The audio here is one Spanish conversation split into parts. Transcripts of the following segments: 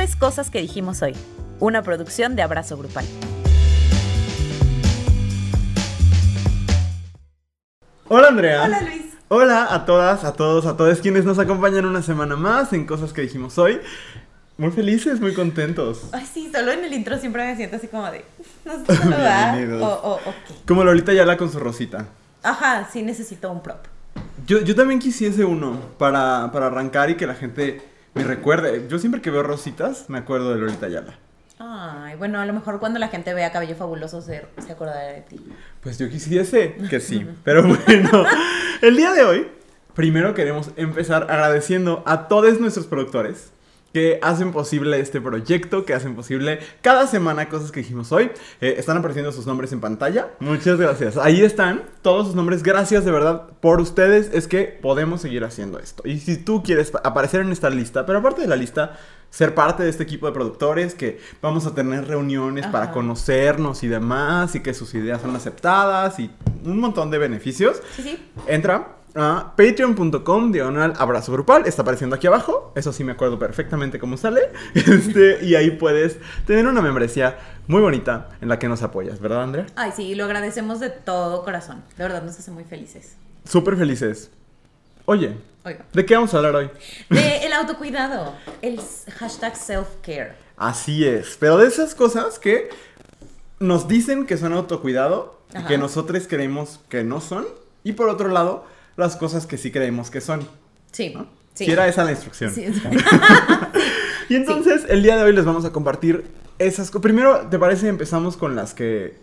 es Cosas que dijimos hoy, una producción de Abrazo Grupal. Hola Andrea. Hola Luis. Hola a todas, a todos, a todos quienes nos acompañan una semana más en Cosas que dijimos hoy. Muy felices, muy contentos. Ay, sí, solo en el intro siempre me siento así como de. No sé saludar. Bienvenidos. O, o, ok. Como Lolita Yala con su rosita. Ajá, sí necesito un prop. Yo, yo también quisiese uno para, para arrancar y que la gente me recuerde. Yo siempre que veo rositas me acuerdo de Lolita Yala. Ay, bueno, a lo mejor cuando la gente vea cabello fabuloso se, se acordará de ti. Pues yo quisiese que sí, pero bueno, el día de hoy, primero queremos empezar agradeciendo a todos nuestros productores que hacen posible este proyecto, que hacen posible cada semana cosas que dijimos hoy. Eh, están apareciendo sus nombres en pantalla. Muchas gracias. Ahí están todos sus nombres. Gracias de verdad por ustedes. Es que podemos seguir haciendo esto. Y si tú quieres aparecer en esta lista, pero aparte de la lista, ser parte de este equipo de productores, que vamos a tener reuniones para conocernos y demás, y que sus ideas son aceptadas y un montón de beneficios. Sí, sí. Entra a patreon.com diagonal abrazo grupal. Está apareciendo aquí abajo. Eso sí me acuerdo perfectamente cómo sale. Este, y ahí puedes tener una membresía muy bonita en la que nos apoyas, ¿verdad, Andrea? Ay, sí, lo agradecemos de todo corazón. De verdad nos hace muy felices. Súper felices. Oye, Oiga. ¿de qué vamos a hablar hoy? De el autocuidado, el hashtag self-care. Así es. Pero de esas cosas que nos dicen que son autocuidado y que nosotros creemos que no son. Y por otro lado, las cosas que sí creemos que son. Sí, ¿no? sí. Si era esa la instrucción. Sí, sí. Y entonces, el día de hoy les vamos a compartir esas cosas. Primero, ¿te parece? Empezamos con las que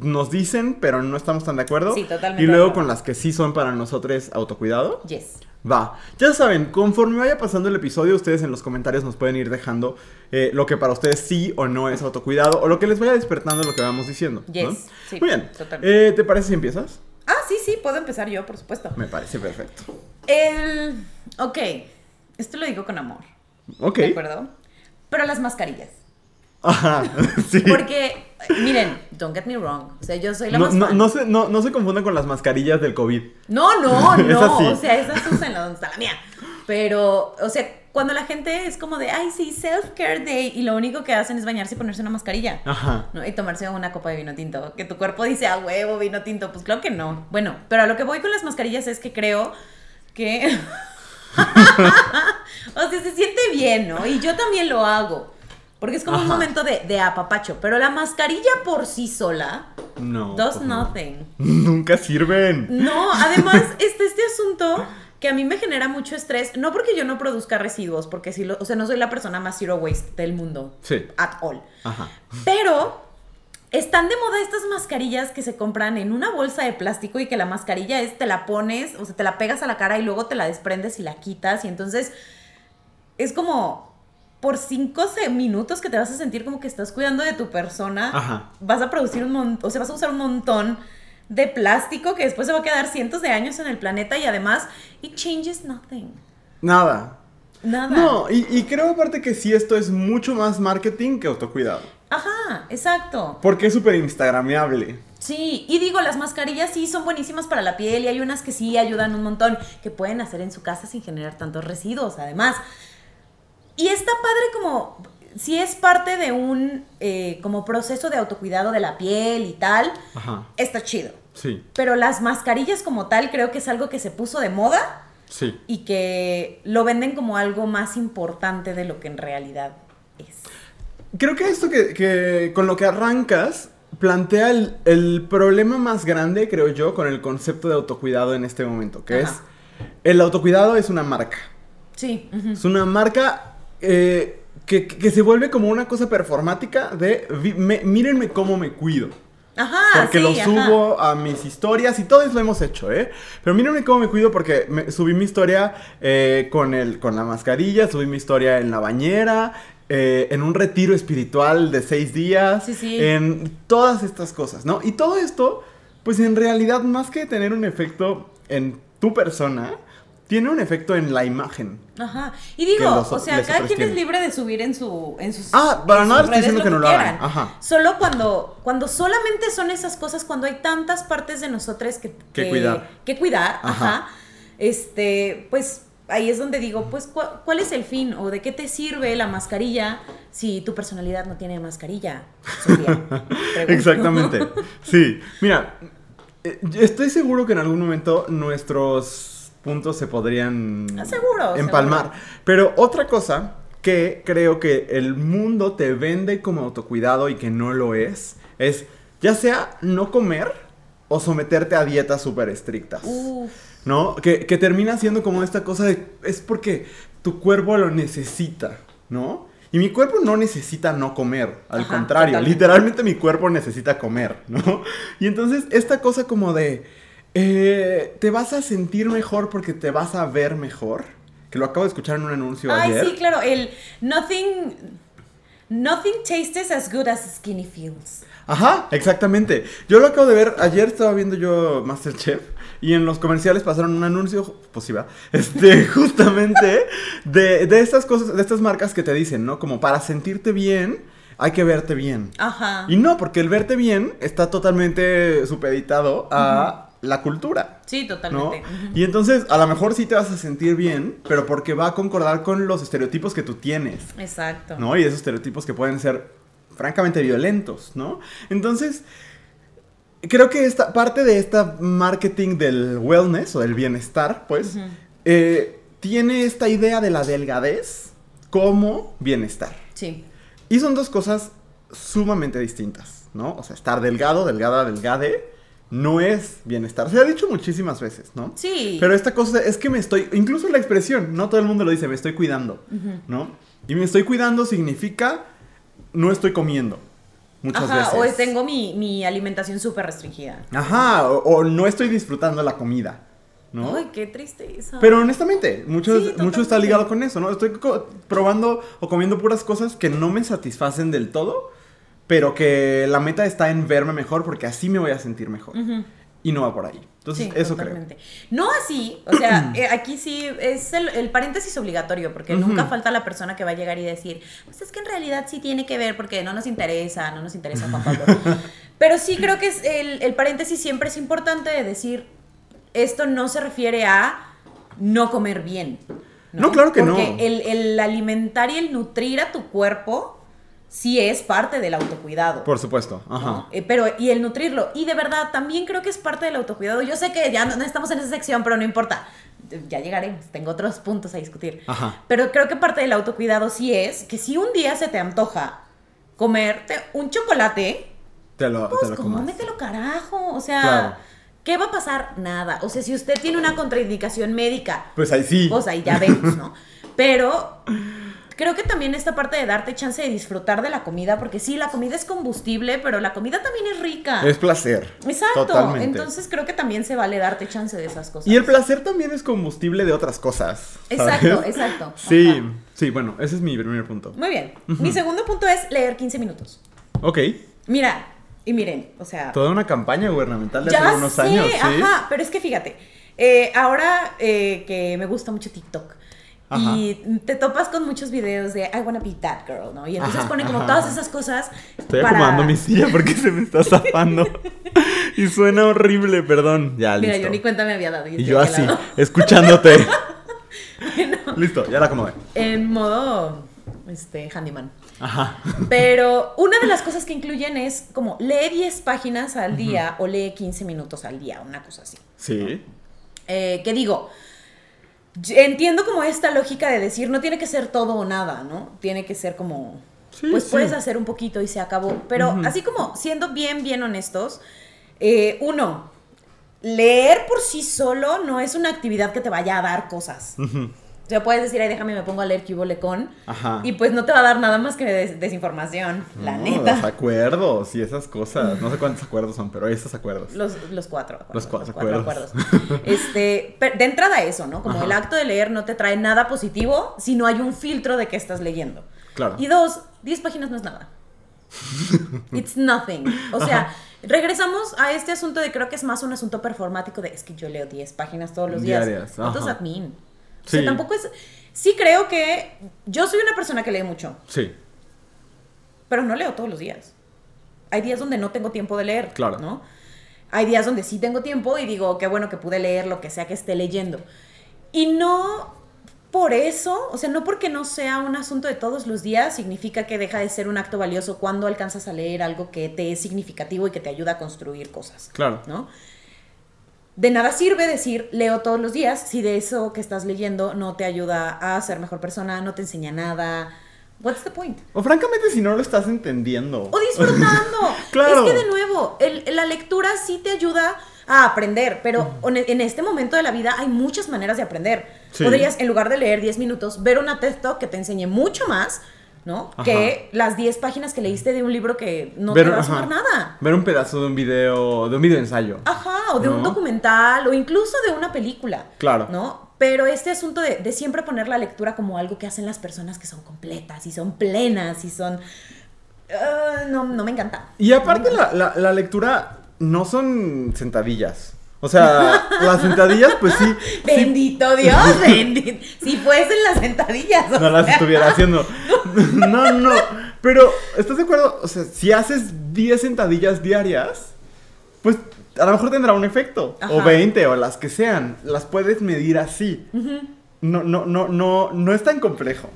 nos dicen, pero no estamos tan de acuerdo. Sí, totalmente Y luego con las que sí son para nosotros autocuidado. Yes. Va. Ya saben, conforme vaya pasando el episodio, ustedes en los comentarios nos pueden ir dejando eh, lo que para ustedes sí o no es autocuidado, o lo que les vaya despertando lo que vamos diciendo. ¿no? Yes, sí, Muy bien. totalmente. Eh, ¿Te parece si empiezas? Sí, sí, puedo empezar yo, por supuesto. Me parece perfecto. El. Ok, esto lo digo con amor, Ok. ¿de acuerdo? Pero las mascarillas. Ajá. Sí. Porque, miren, don't get me wrong. O sea, yo soy la No, más no, se, no, no se confundan con las mascarillas del COVID. No, no, Es no. así. O sea, esas usan la donde está la mía. Pero, o sea, cuando la gente es como de, ay, sí, self-care day, y lo único que hacen es bañarse y ponerse una mascarilla. Ajá. ¿no? Y tomarse una copa de vino tinto. Que tu cuerpo dice, a huevo, vino tinto. Pues claro que no. Bueno, pero a lo que voy con las mascarillas es que creo que. o sea, se siente bien, ¿no? Y yo también lo hago. Porque es como un momento de, de apapacho. Pero la mascarilla por sí sola No. does pues no. nothing. Nunca sirven. No, además, este, este asunto que a mí me genera mucho estrés, no porque yo no produzca residuos, porque sí, lo, o sea, no soy la persona más zero waste del mundo. Sí. At all. Ajá. Pero están de moda estas mascarillas que se compran en una bolsa de plástico y que la mascarilla es, te la pones, o sea, te la pegas a la cara y luego te la desprendes y la quitas. Y entonces es como por cinco minutos que te vas a sentir como que estás cuidando de tu persona. Ajá. Vas a producir un montón, o sea, vas a usar un montón de plástico que después se va a quedar cientos de años en el planeta y además, it changes nothing. Nada. Nada. No, y, y creo aparte que sí, esto es mucho más marketing que autocuidado. Ajá, exacto. Porque es súper instagrameable. Sí, y digo, las mascarillas sí son buenísimas para la piel y hay unas que sí ayudan un montón, que pueden hacer en su casa sin generar tantos residuos, además. Y está padre como, si es parte de un eh, como proceso de autocuidado de la piel y tal, Ajá. está chido. Sí, Pero las mascarillas como tal creo que es algo que se puso de moda sí. y que lo venden como algo más importante de lo que en realidad es. Creo que esto que, que con lo que arrancas plantea el, el problema más grande, creo yo, con el concepto de autocuidado en este momento, que Ajá. es el autocuidado es una marca. Sí. Es una marca eh, que, que se vuelve como una cosa performática de me- mírenme cómo me cuido. Ajá, Porque sí, lo ajá. subo a mis historias y todo eso lo hemos hecho, ¿eh? Pero mírenme cómo me cuido porque me- subí mi historia eh, con, el, con la mascarilla, subí mi historia en la bañera, eh, en un retiro espiritual de seis días, Sí, sí. en todas estas cosas, ¿no? Y todo esto, pues en realidad, más que tener un efecto en tu persona, tiene un efecto en la imagen. Ajá. Y digo, los- o sea, cada quien es libre de subir en su en sus Ah, para nada estoy diciendo que no lo hagan. Ajá. Solo cuando cuando solamente son esas cosas cuando hay tantas partes de nosotros que Que cuidar. que cuidar, Ajá. ajá. Este, pues ahí es donde digo, pues, ¿cu- ¿cuál es el fin? ¿O de qué te sirve la mascarilla si tu personalidad no tiene mascarilla? Sofía? Exactamente. Sí. Mira, eh, estoy seguro que en algún momento nuestros puntos se podrían Ah, seguro, empalmar. seguro. Pero otra cosa que creo que el mundo te vende como autocuidado y que no lo es, es ya sea no comer o someterte a dietas súper estrictas. Uf, ¿No? Que, que termina siendo como esta cosa de. Es porque tu cuerpo lo necesita, ¿no? Y mi cuerpo no necesita no comer, al Ajá, contrario, totalmente. literalmente mi cuerpo necesita comer, ¿no? Y entonces esta cosa como de. Eh, te vas a sentir mejor porque te vas a ver mejor, que lo acabo de escuchar en un anuncio Ay, ayer. sí, claro, el nothing, nothing tastes as good as skinny feels. Ajá, exactamente. Yo lo acabo de ver, ayer estaba viendo yo Masterchef y en los comerciales pasaron un anuncio, pues sí va, este, justamente de, de estas cosas, de estas marcas que te dicen, ¿no? Como para sentirte bien, hay que verte bien. Ajá. Y no, porque el verte bien está totalmente supeditado a la cultura. Sí, totalmente. Y entonces a lo mejor sí te vas a sentir bien, pero porque va a concordar con los estereotipos que tú tienes. Exacto. ¿no? Y esos estereotipos que pueden ser francamente violentos, ¿no? Entonces, creo que esta parte de esta marketing del wellness o del bienestar, pues, eh, tiene esta idea de la delgadez como bienestar. Sí. Y son dos cosas sumamente distintas, ¿no? O sea, estar delgado, delgada, delgade, no es bienestar. Se ha dicho muchísimas veces, ¿no? Sí. Pero esta cosa es que me estoy, incluso la expresión, no todo el mundo lo dice, me estoy cuidando, ¿no? Y me estoy cuidando significa no estoy comiendo muchas Ajá, veces. o tengo mi, mi alimentación súper restringida. Ajá, o, o no estoy disfrutando la comida, ¿no? Ay, qué tristeza. Pero honestamente, mucho, Sí, mucho está ligado con eso, ¿no? Estoy probando o comiendo puras cosas que no me satisfacen del todo, pero que la meta está en verme mejor porque así me voy a sentir mejor. Y no va por ahí. Entonces, Sí, eso totalmente. No así, o sea, eh, aquí sí es el, el paréntesis obligatorio, porque nunca falta la persona que va a llegar y decir, pues es que en realidad sí tiene que ver, porque no nos interesa, no nos interesa Juan Pablo. Pero sí creo que es el, el paréntesis siempre es importante de decir, esto no se refiere a no comer bien. No, claro que no. Porque el, el alimentar y el nutrir a tu cuerpo sí es parte del autocuidado. Por supuesto, ajá. ¿no? Eh, pero, y el nutrirlo. Y de verdad, también creo que es parte del autocuidado. Yo sé que ya no, no estamos en esa sección, pero no importa. Ya llegaremos, tengo otros puntos a discutir. Ajá. Pero creo que parte del autocuidado sí es que si un día se te antoja comerte un chocolate, Te lo, te pues lo comas. cómetelo carajo. O sea, Claro. ¿qué va a pasar? Nada. O sea, si usted tiene una contraindicación médica, Pues ahí sí. pues ahí ya vemos, ¿no? Pero creo que también esta parte de darte chance de disfrutar de la comida, porque sí, la comida es combustible, pero la comida también es rica. Es placer. Exacto. Totalmente. Entonces creo que también se vale darte chance de esas cosas. Y el placer también es combustible de otras cosas. Exacto, ¿sabes? exacto. Sí, Ajá. sí, bueno, ese es mi primer punto. Muy bien. Mi segundo punto es leer 15 minutos. Ok. Mira, y miren, o sea. Toda una campaña gubernamental de hace unos sé, años, ¿sí? ajá, pero es que fíjate, eh, ahora eh, que me gusta mucho TikTok. Y te topas con muchos videos de I wanna be that girl, ¿no? Y entonces Ajá, ponen como ajá. todas esas cosas. Estoy para- acomodando mi silla porque se me está zafando. y suena horrible, perdón. Ya, Mira, listo. yo ni cuenta me había dado. Y yo así, lado. escuchándote. Listo, ya la acomodé. En modo, este, handyman. Ajá. Pero una de las cosas que incluyen es como lee 10 páginas al día o lee 15 minutos al día, una cosa así. Sí. Eh, que digo, entiendo como esta lógica de decir, no tiene que ser todo o nada, ¿no? Tiene que ser como, Sí, pues sí. puedes hacer un poquito y se acabó. Pero así como siendo bien, bien honestos, eh, uno, leer por sí solo no es una actividad que te vaya a dar cosas. O sea, puedes decir, ay, déjame, me pongo a leer Cubo con. Ajá. Y pues no te va a dar nada más que des- desinformación, la neta. Los acuerdos y esas cosas. No sé cuántos acuerdos son, pero esos acuerdos. Los, los cuatro. acuerdos, Los cuatro acuerdos. Este, de entrada eso, ¿no? Como Ajá. el acto de leer no te trae nada positivo si no hay un filtro de que estás leyendo. Claro. Y dos, 10 páginas no es nada. It's nothing. O sea, regresamos a este asunto de creo que es más un asunto performático de es que yo leo 10 páginas todos los días. Diarias, What does that mean? O sea, Sí. tampoco es... Sí creo que yo soy una persona que lee mucho, Sí. pero no leo todos los días. Hay días donde no tengo tiempo de leer, Claro. ¿no? Hay días donde sí tengo tiempo y digo, qué bueno que pude leer lo que sea que esté leyendo. Y no por eso, o sea, no porque no sea un asunto de todos los días, significa que deja de ser un acto valioso cuando alcanzas a leer algo que te es significativo y que te ayuda a construir cosas. Claro. ¿No? De nada sirve decir leo todos los días si de eso que estás leyendo no te ayuda a ser mejor persona, no te enseña nada. What's the point? O francamente si no lo estás entendiendo. O disfrutando. Claro. Es que de nuevo, el- la lectura sí te ayuda a aprender, pero one- en este momento de la vida hay muchas maneras de aprender. Sí. Podrías, en lugar de leer 10 minutos, ver una TED Talk que te enseñe mucho más, ¿no? Ajá. Que las 10 páginas que leíste de un libro que no Ver- te va a sumar nada. Ver un pedazo de un video, de un video ensayo. Ajá, o de un documental, o incluso de una película. Claro. ¿No? Pero este asunto de, de siempre poner la lectura como algo que hacen las personas que son completas y son plenas y son... Ah, no, no me encanta. Y aparte la, la- la lectura no son sentadillas. O sea, las sentadillas pues sí. sí Bendito Dios, bendito. Si fuesen las sentadillas. no las estuviera haciendo. No, no. Pero, ¿estás de acuerdo? O sea, si haces 10 sentadillas diarias, pues a lo mejor tendrá un efecto. O Ajá. 20 o las que sean. Las puedes medir así. No, no, no, no, no es tan complejo.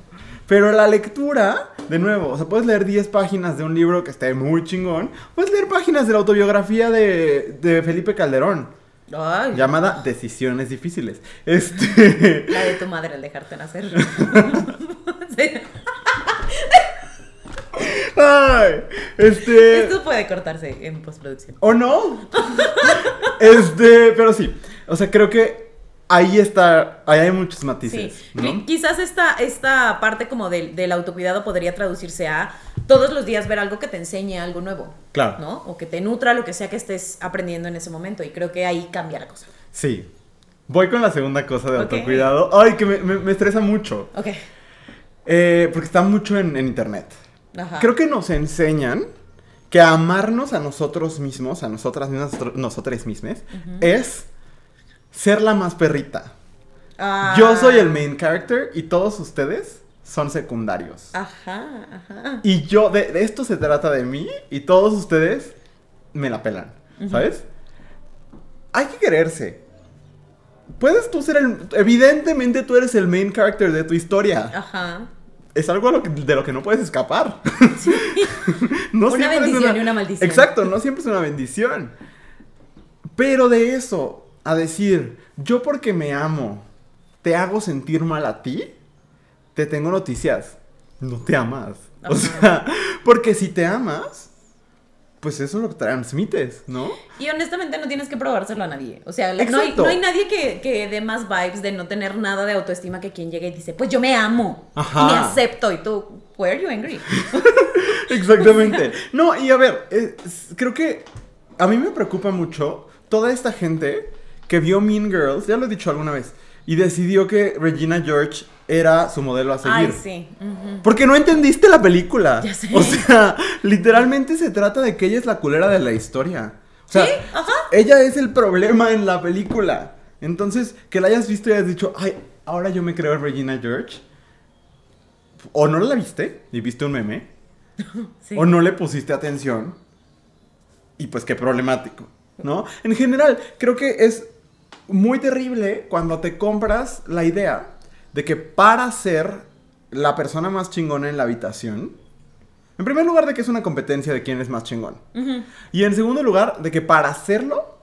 Pero la lectura, de nuevo, o sea, puedes leer 10 páginas de un libro que esté muy chingón. Puedes leer páginas de la autobiografía de, de Felipe Calderón, Ay, llamada Decisiones Difíciles. Este. la de tu madre al dejarte nacer. Sí. Ay, este. Esto puede cortarse en postproducción. ¿O no? Este, pero sí. O sea, creo que ahí está. Ahí hay muchos Sí, matices. ¿no? Qui- quizás esta, esta parte como del, del autocuidado podría traducirse a todos los días ver algo que te enseñe algo nuevo. Claro. ¿No? O que te nutra lo que sea que estés aprendiendo en ese momento. Y creo que ahí cambia la cosa. Sí. Voy con la segunda cosa de autocuidado. Ay, que me, me- me estresa mucho. Ok. Eh, porque está mucho en, en internet. Ajá. Creo que nos enseñan que amarnos a nosotros mismos, a nosotras mismas, nosotras mismas, es ser la más perrita. Ah. Yo soy el main character y todos ustedes son secundarios. Ajá, ajá. Y yo, de, de esto se trata de mí y todos ustedes me la pelan, ¿sabes? Hay que quererse. Puedes tú ser el... Evidentemente tú eres el main character de tu historia. Ajá. Es algo a lo que- de lo que no puedes escapar. no Una bendición y una maldición. Exacto, no siempre es una bendición. Pero de eso, a decir, yo porque me amo, te hago sentir mal a ti, te tengo noticias. No te amas. O sea, porque si te amas, pues eso lo transmites, ¿no? Y honestamente no tienes que probárselo a nadie. O sea, no hay, Exacto. no hay nadie que, que dé más vibes de no tener nada de autoestima que quien llega y dice, pues yo me amo. Ajá. Y me acepto. Y tú, why are you angry? Exactamente. No, y a ver, eh, creo que a mí me preocupa mucho toda esta gente que vio Mean Girls, ya lo he dicho alguna vez, y decidió que Regina George era su modelo a seguir. Ay, sí. Porque no entendiste la película. Ya sé. O sea, literalmente se trata de que ella es la culera de la historia. O sea, Sí, ajá. ella es el problema en la película. Entonces, que la hayas visto y hayas dicho, ay, ahora yo me creo Regina George. O no la viste y viste un meme. Sí. O no le pusiste atención. Y pues qué problemático, ¿no? En general, creo que es muy terrible cuando te compras la idea de que para ser la persona más chingona en la habitación, en primer lugar de que es una competencia de quién es más chingón. Y en segundo lugar, de que para hacerlo,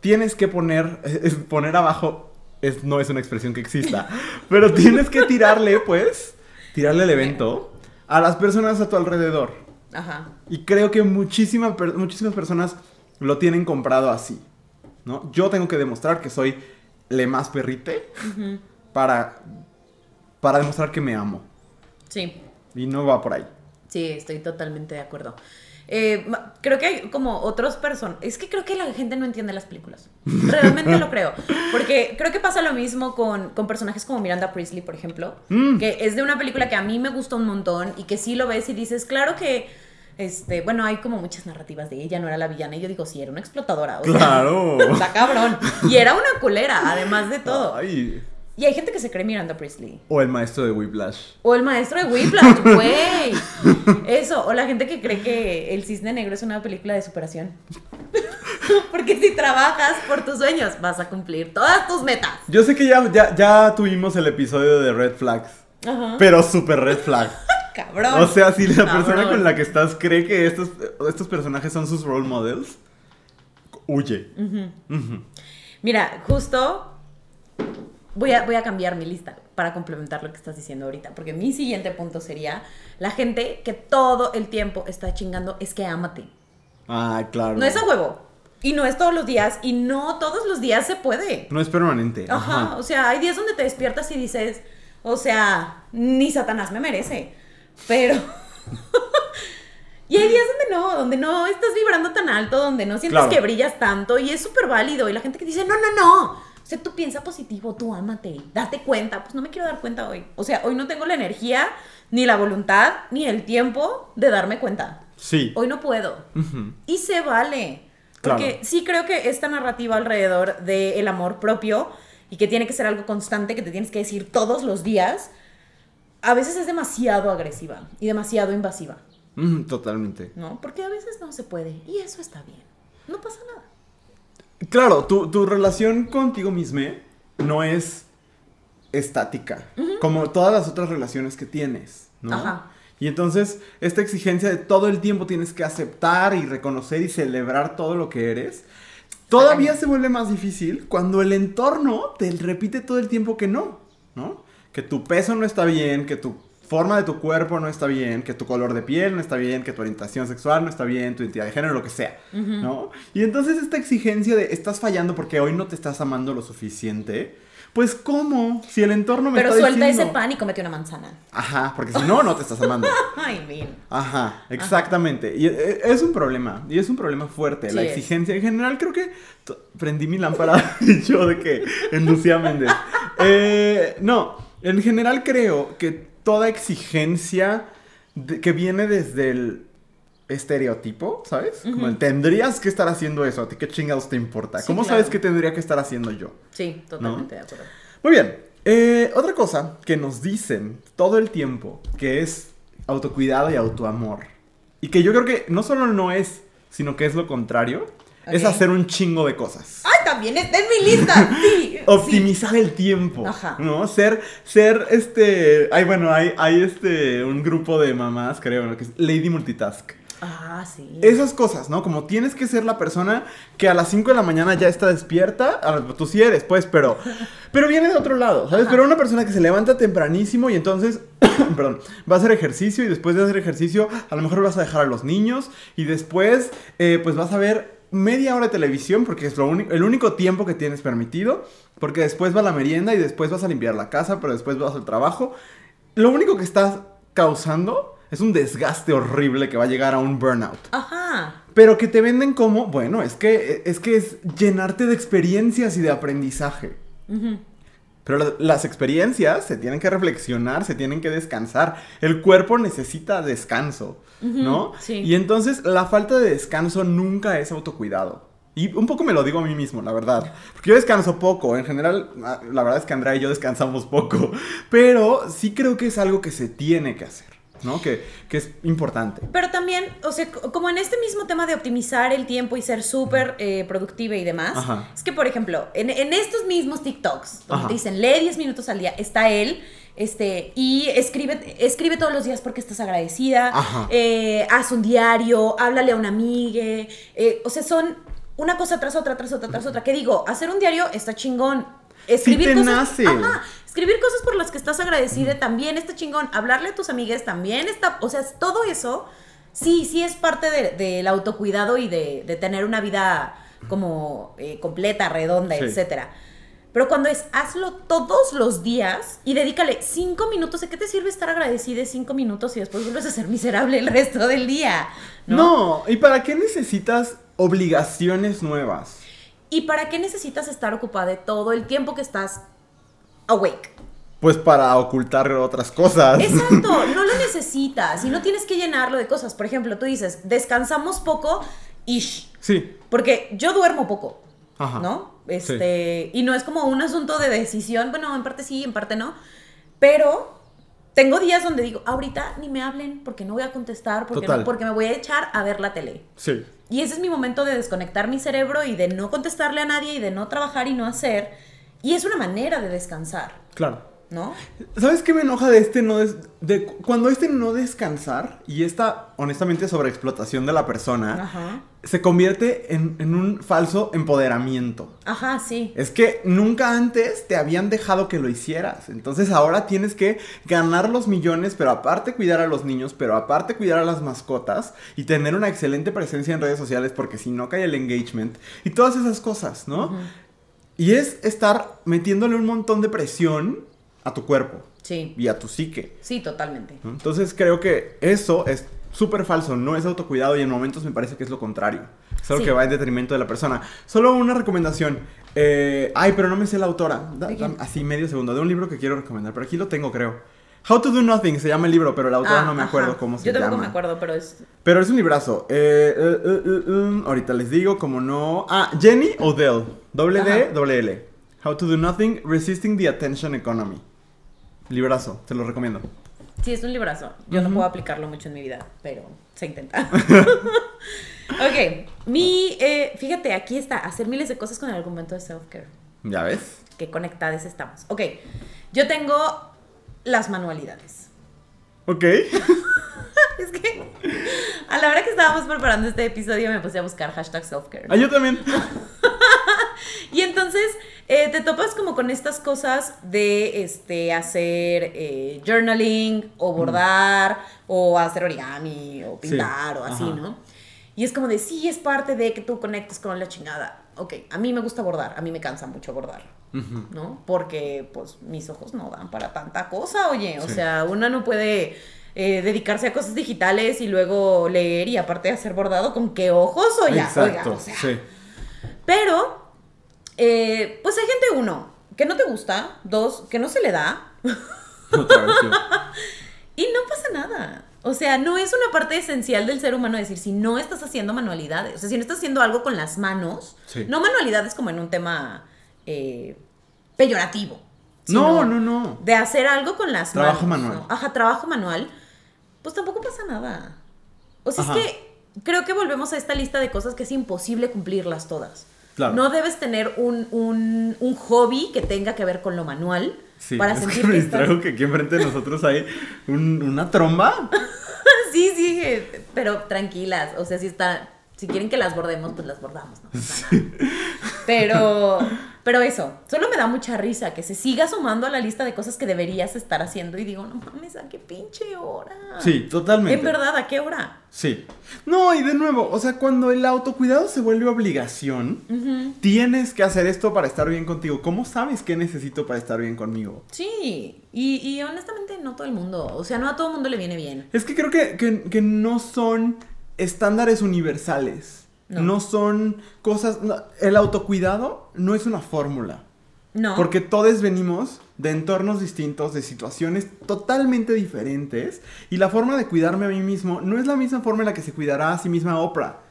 tienes que poner, es- poner abajo, es, no es una expresión que exista, pero tienes que tirarle, pues, tirarle el evento a las personas a tu alrededor. Ajá. Y creo que muchísima muchísimas personas lo tienen comprado así, ¿no? Yo tengo que demostrar que soy le más perrite Ujú. para, para demostrar que me amo. Sí. Y no va por ahí. Sí, estoy totalmente de acuerdo. Eh, creo que hay como otros personas. Es que creo que la gente no entiende las películas. Realmente lo creo. Porque creo que pasa lo mismo con, con personajes como Miranda Priestley, por ejemplo. Mm. Que es de una película que a mí me gusta un montón y que sí lo ves y dices, claro que. Este, bueno, hay como muchas narrativas de ella, no era la villana. Y yo digo, sí, era una explotadora. O sea, Claro. está cabrón. Y era una culera, además de todo. Ay. Y hay gente que se cree Miranda Priestley. O el maestro de Whiplash. O el maestro de Whiplash, güey. Eso, o la gente que cree que El Cisne Negro es una película de superación. Porque si trabajas por tus sueños, vas a cumplir todas tus metas. Yo sé que ya, ya, ya tuvimos el episodio de Red Flags, Ajá. pero super Red Flag. Cabrón. O sea, si la Cabrón. persona con la que estás cree que estos, estos personajes son sus role models, huye. Mira, justo voy a, voy a cambiar mi lista para complementar lo que estás diciendo ahorita. Porque mi siguiente punto sería la gente que todo el tiempo está chingando es que ámate. Ah, claro. No es a huevo. Y no es todos los días. Y no todos los días se puede. No es permanente. Ajá. Ajá. O sea, hay días donde te despiertas y dices, o sea, ni Satanás me merece. Pero. y hay días donde no, donde no estás vibrando tan alto, donde no sientes Claro. que brillas tanto. Y es súper válido. Y la gente que dice, no, no, no. O sea, tú piensa positivo, tú ámate, date cuenta. Pues no me quiero dar cuenta hoy. O sea, hoy no tengo la energía, ni la voluntad, ni el tiempo de darme cuenta. Sí. Hoy no puedo. Ujú. Y se vale. Porque Claro. sí creo que esta narrativa alrededor del amor propio y que tiene que ser algo constante, que te tienes que decir todos los días, a veces es demasiado agresiva y demasiado invasiva, Ujú, Totalmente. ¿no? Porque a veces no se puede y eso está bien. No pasa nada. Claro, tu, tu relación contigo misma no es estática, como todas las otras relaciones que tienes, ¿no? Ajá. Y entonces, esta exigencia de todo el tiempo tienes que aceptar y reconocer y celebrar todo lo que eres, todavía se vuelve más difícil cuando el entorno te repite todo el tiempo que no, ¿no? Que tu peso no está bien, que tu forma de tu cuerpo no está bien, que tu color de piel no está bien, que tu orientación sexual no está bien, tu identidad de género, lo que sea, ¿no? Y entonces esta exigencia de estás fallando porque hoy no te estás amando lo suficiente, pues ¿cómo? Si el entorno me Pero está suelta diciendo... ese pan y comete una manzana. Ajá, porque si no, no te estás amando. Ay, bien. Ajá, exactamente. Y eh, es un problema, y es un problema fuerte. la es. exigencia en general, creo que prendí mi lámpara y yo de que en Lucía Méndez. Eh, no, en general creo que toda exigencia de- que viene desde el estereotipo, ¿sabes? Como el tendrías que estar haciendo eso, a ti qué chingados te importa. Sí, ¿Cómo claro. sabes qué tendría que estar haciendo yo? Sí, totalmente de acuerdo. Muy bien. eh, otra cosa que nos dicen todo el tiempo que es autocuidado y autoamor. Y que yo creo que no solo no es, sino que es lo contrario. Es hacer un chingo de cosas. ¡Ay, también está en mi lista! Sí. Optimizar el tiempo. Ajá. ¿No? Ser, ser este. Ay, bueno, hay, hay este. un grupo de mamás, creo, ¿no? que es Lady Multitask. Ah, sí. Esas cosas, ¿no? Como tienes que ser la persona que a las 5 de la mañana ya está despierta. Ah, Tú sí eres, pues, pero. Pero viene de otro lado, ¿sabes? Ajá. Pero una persona que se levanta tempranísimo y entonces. perdón. Va a hacer ejercicio y después de hacer ejercicio, a lo mejor vas a dejar a los niños. Y después, eh, pues vas a ver media hora de televisión porque es lo único, el único tiempo que tienes permitido. Porque después va la merienda y después vas a limpiar la casa, pero después vas al trabajo. Lo único que estás causando es un desgaste horrible que va a llegar a un burnout. Ajá. Pero que te venden como, bueno, es que es que es llenarte de experiencias y de aprendizaje. Ujú. Pero la- las experiencias se tienen que reflexionar, se tienen que descansar. El cuerpo necesita descanso, ¿no? sí. Y entonces la falta de descanso nunca es autocuidado. Y un poco me lo digo a mí mismo, la verdad. Porque yo descanso poco. En general, ah, la verdad es que Andrea y yo descansamos poco. Pero sí creo que es algo que se tiene que hacer, ¿no? Que, que es importante. Pero también, o sea, co- como en este mismo tema de optimizar el tiempo y ser súper eh, productiva y demás, Ajá. es que, por ejemplo, en, en estos mismos TikToks, donde Ajá. te dicen, lee 10 minutos al día, está él, este, y escribe, escribe todos los días porque estás agradecida, eh, haz un diario, háblale a una amiga, eh, o sea, son una cosa tras otra, tras otra, tras otra. ¿Qué digo? Hacer un diario está chingón. Escribir te cosas, nace. Ajá, escribir cosas por las que estás agradecida también está chingón. Hablarle a tus amigas también está. O sea, todo eso sí, sí es parte de- del autocuidado y de, de tener una vida como eh, completa, redonda, Sí. etcétera. Pero cuando es hazlo todos los días y dedícale cinco minutos, ¿de qué te sirve estar agradecida cinco minutos y después vuelves a ser miserable el resto del día? ¿no? No, ¿y para qué necesitas obligaciones nuevas? ¿Y para qué necesitas estar ocupada de todo el tiempo que estás awake? Pues para ocultar otras cosas. Exacto, no lo necesitas y no tienes que llenarlo de cosas. Por ejemplo, tú dices, descansamos poco, ish, Sí. porque yo duermo poco, Ajá. ¿no? Este, y no es como un asunto de decisión, bueno, en parte sí, en parte no, pero tengo días donde digo, ahorita ni me hablen porque no voy a contestar, porque, no- porque me voy a echar a ver la tele. Sí. Y ese es mi momento de desconectar mi cerebro y de no contestarle a nadie y de no trabajar y no hacer. Y es una manera de descansar, Claro. ¿no? ¿Sabes qué me enoja de este no des- de cuando este no descansar y esta honestamente sobreexplotación de la persona Ajá. se convierte en, en un falso empoderamiento? Ajá, sí. Es que nunca antes te habían dejado que lo hicieras. Entonces ahora tienes que ganar los millones, pero aparte cuidar a los niños, pero aparte cuidar a las mascotas y tener una excelente presencia en redes sociales porque si no cae el engagement y todas esas cosas, ¿no? Y es estar metiéndole un montón de presión a tu cuerpo Sí. y a tu psique. Sí, totalmente. Entonces creo que eso es súper falso, no es autocuidado y en momentos me parece que es lo contrario. Es algo Sí. que va en detrimento de la persona. Solo una recomendación. eh, ay, pero no me sé la autora. Así medio segundo, de un libro que quiero recomendar, pero aquí lo tengo creo. How to Do Nothing se llama el libro, pero la autora Ah, no me ajá. acuerdo cómo se Yo llama. tampoco me acuerdo, pero es. Pero es un librazo. Eh, eh, eh, ahorita les digo, como no. Ah, Jenny Odell. Doble D, doble L. How to Do Nothing, Resisting the Attention Economy. Librazo, te lo recomiendo. Sí, es un librazo. Yo no puedo aplicarlo mucho en mi vida, pero se intenta. ok, mi. eh, fíjate, aquí está. Hacer miles de cosas con el argumento de self-care. ¿Ya ves? Qué conectadas estamos. Ok, yo tengo las manualidades. Ok. Es que a la hora que estábamos preparando este episodio me puse a buscar hashtag self-care. Ah, yo también. Y entonces eh, te topas como con estas cosas de este, hacer eh, journaling o bordar o hacer origami o pintar o así, ajá. ¿no? Y es como de, sí, es parte de que tú conectes con la chingada. Ok, a mí me gusta bordar, a mí me cansa mucho bordar. ¿no? Porque pues mis ojos no dan para tanta cosa, oye. O sea, una no puede eh, dedicarse a cosas digitales y luego leer y aparte hacer bordado con qué ojos, oiga, Exacto. oiga, o sea. sí. Pero, eh, pues hay gente, uno, que no te gusta, dos, que no se le da, Otra vez yo. y no pasa nada. O sea, no es una parte esencial del ser humano decir, si no estás haciendo manualidades, o sea, si no estás haciendo algo con las manos, Sí. no manualidades como en un tema eh, peyorativo. No, no, no. De hacer algo con las Trabajo manos. manual. ¿no? Ajá, trabajo manual, pues tampoco pasa nada. O sea, Ajá. es que creo que volvemos a esta lista de cosas que es imposible cumplirlas todas. Claro. No debes tener un, un- un hobby que tenga que ver con lo manual Sí, para es sentir que me que estás... distraigo que aquí enfrente de nosotros hay un- una tromba. Sí, sí, pero tranquilas. O sea, si está... Si quieren que las bordemos, pues las bordamos, no nada. Pero, pero eso, solo me da mucha risa que se siga sumando a la lista de cosas que deberías estar haciendo y digo, no mames, ¿a qué pinche hora? Sí, totalmente. En verdad, ¿a qué hora? Sí. No, y de nuevo, o sea, cuando el autocuidado se vuelve obligación, tienes que hacer esto para estar bien contigo. ¿Cómo sabes qué necesito para estar bien conmigo? Sí, y, y honestamente no todo el mundo, o sea, no a todo el mundo le viene bien. Es que creo que, que- que no son estándares universales. No, No. son cosas... no, el autocuidado no es una fórmula. No. Porque todos venimos de entornos distintos, de situaciones totalmente diferentes. Y la forma de cuidarme a mí mismo no es la misma forma en la que se cuidará a sí misma Oprah.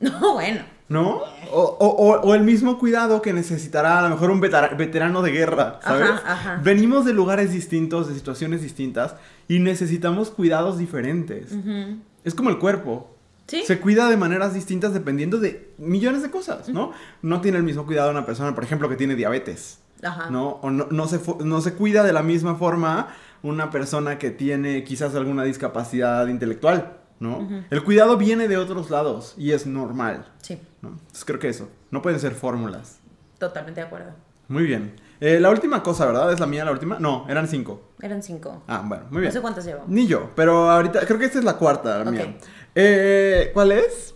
No, bueno. ¿No? O, o- o- el mismo cuidado que necesitará a lo mejor un vetera- veterano de guerra, ¿sabes? Ajá, ajá. Venimos de lugares distintos, de situaciones distintas y necesitamos cuidados diferentes. Ujú. Es como el cuerpo. Sí. Se cuida de maneras distintas dependiendo de millones de cosas, ¿no? No tiene el mismo cuidado una persona, por ejemplo, que tiene diabetes. Ajá. ¿no? O no, no se, no se cuida de la misma forma una persona que tiene quizás alguna discapacidad intelectual, ¿no? El cuidado viene de otros lados y es normal, Sí, ¿no? Entonces creo que eso, no pueden ser fórmulas. totalmente de acuerdo. Muy bien. Eh, la última cosa, ¿verdad? ¿Es la mía la última? No, eran cinco. Eran cinco. Ah, bueno, muy No bien. sé cuántas llevo. Ni yo, pero ahorita creo que esta es la cuarta, la mía. Eh, ¿Cuál es?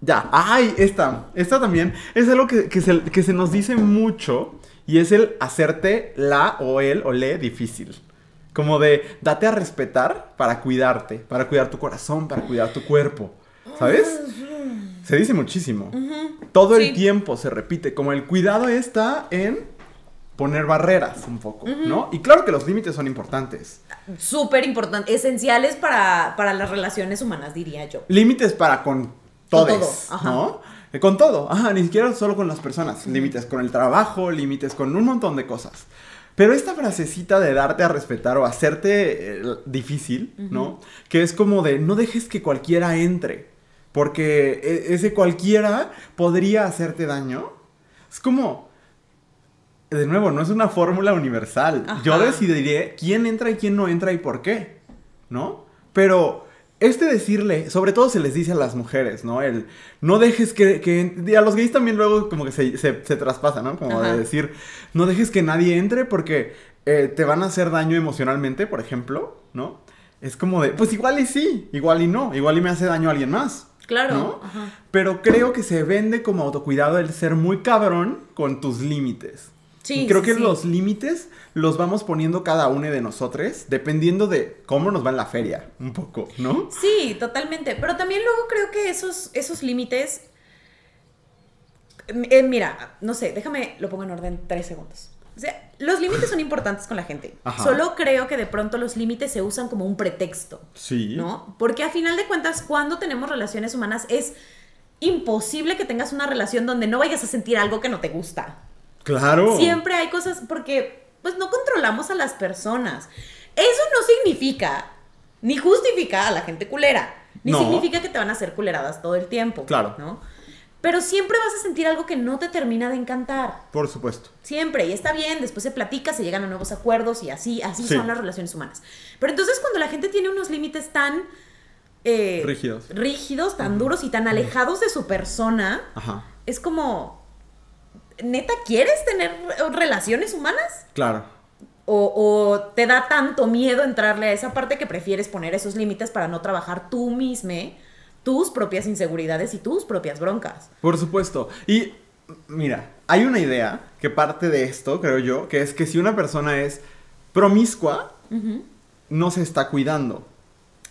Ya, ay, esta. Esta también es algo que, que se, que se nos dice mucho y es el hacerte la o el o le difícil. Como de date a respetar para cuidarte, para cuidar tu corazón, para cuidar tu cuerpo. ¿Sabes? Se dice muchísimo. Todo el tiempo se repite. Como el cuidado está en poner barreras un poco, ¿no? Y claro que los límites son importantes. Súper importante. Esenciales para, para las relaciones humanas, diría yo. Límites para con todos, todo. ¿no? Eh, Con todo, ajá, ni siquiera solo con las personas. Límites con el trabajo, límites con un montón de cosas. Pero esta frasecita de darte a respetar o hacerte eh, difícil, ¿no? Que es como de no dejes que cualquiera entre. Porque e- ese cualquiera podría hacerte daño. Es como, de nuevo, no es una fórmula universal. Yo decidiré quién entra y quién no entra y por qué, ¿no? Pero este decirle, sobre todo se les dice a las mujeres, ¿no? El no dejes que, que- y a los gays también luego como que se, se, se traspasa, ¿no? Como Ajá. de decir, no dejes que nadie entre porque eh, te van a hacer daño emocionalmente, por ejemplo, ¿no? Es como de, pues igual y sí, igual y no, igual y me hace daño a alguien más. Claro. ¿no? Ajá. Pero creo que se vende como autocuidado el ser muy cabrón con tus límites. Sí, Y creo sí, que sí. los límites los vamos poniendo cada uno de nosotros dependiendo de cómo nos va en la feria, un poco, ¿no? Sí, totalmente. Pero también luego creo que esos, esos límites. eh, mira, no sé, déjame, lo pongo en orden tres segundos. O sea, los límites son importantes con la gente. Ajá. Solo creo que de pronto los límites se usan como un pretexto, Sí. ¿no? Porque a final de cuentas, cuando tenemos relaciones humanas, es imposible que tengas una relación donde no vayas a sentir algo que no te gusta. Claro. Siempre hay cosas porque pues no controlamos a las personas. Eso no significa ni justifica a la gente culera, ni No. significa que te van a hacer culeradas todo el tiempo, Claro. ¿no? Pero siempre vas a sentir algo que no te termina de encantar. Por supuesto. Siempre, y está bien, después se platica, se llegan a nuevos acuerdos y así, así Sí. son las relaciones humanas. Pero entonces cuando la gente tiene unos límites tan eh, Rígidos. rígidos, tan duros y tan alejados de su persona, Ajá. es como, ¿neta quieres tener relaciones humanas? Claro. O, o te da tanto miedo entrarle a esa parte que prefieres poner esos límites para no trabajar tú mismo tus propias inseguridades y tus propias broncas. Por supuesto. Y mira, hay una idea que parte de esto, creo yo, que es que si una persona es promiscua, no se está cuidando.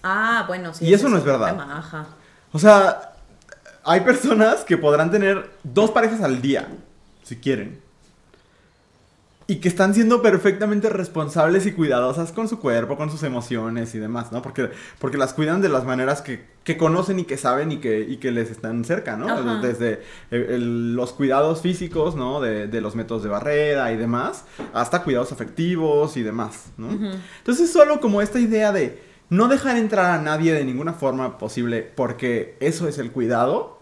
Ah, bueno, sí. Y eso no es verdad. tema, ajá. O sea, hay personas que podrán tener dos parejas al día, si quieren. Y que están siendo perfectamente responsables y cuidadosas con su cuerpo, con sus emociones y demás, ¿no? Porque, porque las cuidan de las maneras que, que conocen y que saben y que, y que les están cerca, ¿no? Ajá. Desde el- el- los cuidados físicos, ¿no? De, de los métodos de barrera y demás, hasta cuidados afectivos y demás, ¿no? Entonces solo como esta idea de no dejar entrar a nadie de ninguna forma posible porque eso es el cuidado,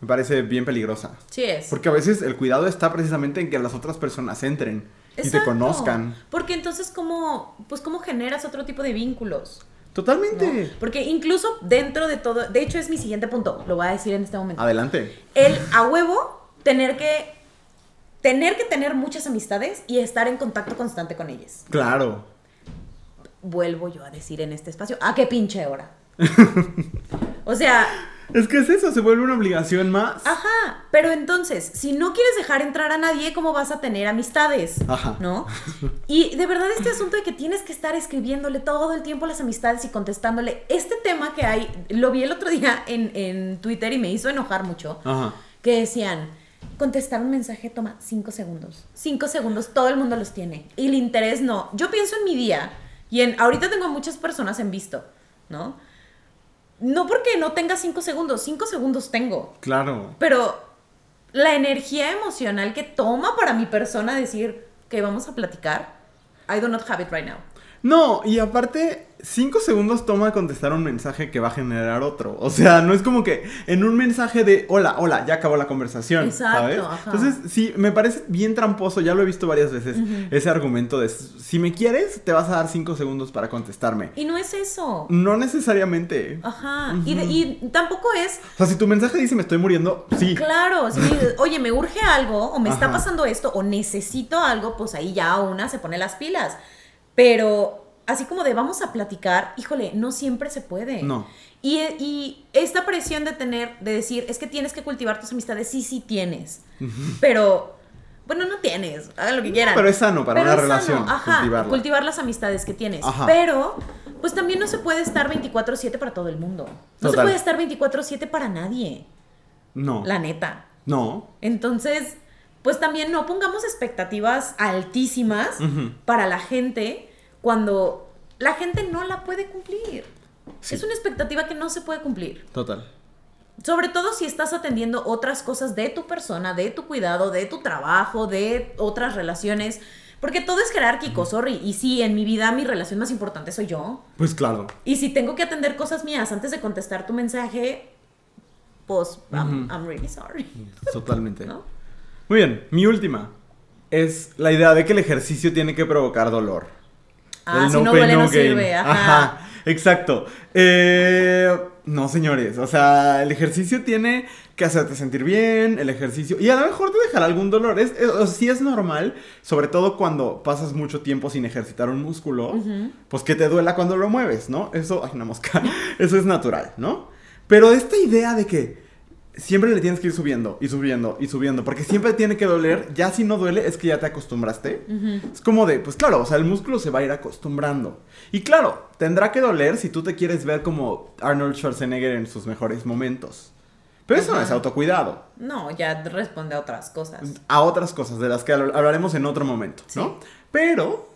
me parece bien peligrosa. Sí es. Porque a veces el cuidado está precisamente en que las otras personas entren y te conozcan. Porque entonces, ¿cómo, pues, ¿cómo generas otro tipo de vínculos? ¿no? Totalmente. Porque incluso dentro de todo, de hecho es mi siguiente punto, lo voy a decir en este momento. Adelante. El a huevo tener que tener que tener muchas amistades y estar en contacto constante con ellas. Claro. Vuelvo yo a decir en este espacio, ¿a qué pinche hora? o sea, Es que es eso, se vuelve una obligación más. Ajá, pero entonces, si no quieres dejar entrar a nadie, ¿cómo vas a tener amistades? Ajá. ¿No? Y de verdad este asunto de que tienes que estar escribiéndole todo el tiempo las amistades y contestándole, este tema que hay, lo vi el otro día en, en Twitter y me hizo enojar mucho, Ajá. que decían, contestar un mensaje toma cinco segundos. Cinco segundos, todo el mundo los tiene. Y el interés no. Yo pienso en mi día y en, ahorita tengo muchas personas en visto, ¿no? No porque no tenga cinco segundos, cinco segundos tengo. Claro. Pero la energía emocional que toma para mi persona decir que vamos a platicar, I do not have it right now. No, y aparte, cinco segundos toma contestar un mensaje que va a generar otro. O sea, no es como que en un mensaje de hola, hola, ya acabó la conversación. Exacto, ¿sabes? ajá. Entonces, sí, me parece bien tramposo, ya lo he visto varias veces, ese argumento de si me quieres, te vas a dar cinco segundos para contestarme. Y no es eso. No necesariamente. Ajá. y, de- y tampoco es, O sea, si tu mensaje dice me estoy muriendo, sí. claro, si me dices, oye, me urge algo, o me está pasando esto, o necesito algo, pues ahí ya una se pone las pilas. Pero así como de vamos a platicar, híjole, no siempre se puede. No. Y, y esta presión de tener, de decir, es que tienes que cultivar tus amistades, sí, sí tienes. Pero, bueno, no tienes, hagan lo que quieran. Pero es sano para Pero una relación ajá, cultivarla. cultivar las amistades que tienes. Ajá. Pero, pues también no se puede estar 24/7 para todo el mundo. No se puede estar 24/7 para nadie, No. la neta. No. Entonces, pues también no pongamos expectativas altísimas para la gente cuando la gente no la puede cumplir. Sí. Es una expectativa que no se puede cumplir. Total. Sobre todo si estás atendiendo otras cosas de tu persona, de tu cuidado, de tu trabajo, de otras relaciones. Porque todo es jerárquico, sorry. Y sí, en mi vida mi relación más importante soy yo. Pues claro. Y si tengo que atender cosas mías antes de contestar tu mensaje, pues I'm, really sorry. Totalmente. ¿No? Muy bien, mi última es la idea de que el ejercicio tiene que provocar dolor. Ah, El si no no gain. sirve. Ajá. exacto. Eh, no, señores, o sea, el ejercicio tiene que hacerte sentir bien, el ejercicio, y a lo mejor te dejará algún dolor. Es, es- o sea, sí es normal, sobre todo cuando pasas mucho tiempo sin ejercitar un músculo, pues que te duela cuando lo mueves, ¿no? Eso, ay, una mosca, eso es natural, ¿no? Pero esta idea de que siempre le tienes que ir subiendo y subiendo y subiendo, porque siempre tiene que doler, ya si no duele es que ya te acostumbraste. Es como de, pues claro, o sea, el músculo se va a ir acostumbrando. Y claro, tendrá que doler si tú te quieres ver como Arnold Schwarzenegger en sus mejores momentos. Pero eso no es autocuidado. No, ya responde a otras cosas. A otras cosas de las que habl- hablaremos en otro momento, ¿no? Pero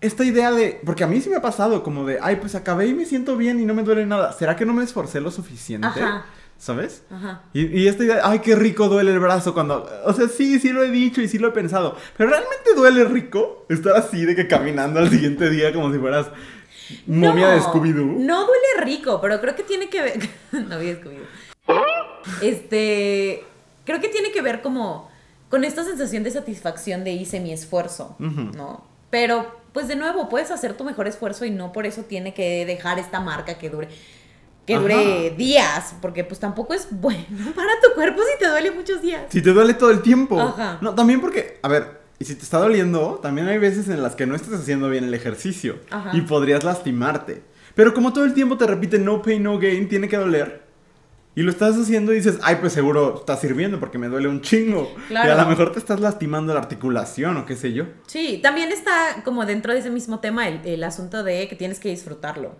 esta idea de, porque a mí sí me ha pasado como de, ay, pues acabé y me siento bien y no me duele nada. ¿Será que no me esforcé lo suficiente? Ajá. ¿Sabes? Ajá. Y, y esta idea, ay, qué rico duele el brazo cuando... O sea, sí, sí lo he dicho y sí lo he pensado. Pero ¿realmente duele rico estar así de que caminando al siguiente día como si fueras momia de Scooby-Doo? No duele rico, pero creo que tiene que ver. no vi Scooby-Doo. Este. Creo que tiene que ver como con esta sensación de satisfacción de hice mi esfuerzo. ¿no? Pero, pues de nuevo, puedes hacer tu mejor esfuerzo y no por eso tiene que dejar esta marca que dure. Que dure días, porque pues tampoco es bueno para tu cuerpo si te duele muchos días. Si te duele todo el tiempo. Ajá. No, también porque, a ver, y si te está doliendo, también hay veces en las que no estás haciendo bien el ejercicio. Ajá. Y podrías lastimarte. Pero como todo el tiempo te repite no pain, no gain, tiene que doler. Y lo estás haciendo y dices, ay, pues seguro está sirviendo porque me duele un chingo. Claro. Y a lo mejor te estás lastimando la articulación o qué sé yo. Sí, también está como dentro de ese mismo tema el, el asunto de que tienes que disfrutarlo.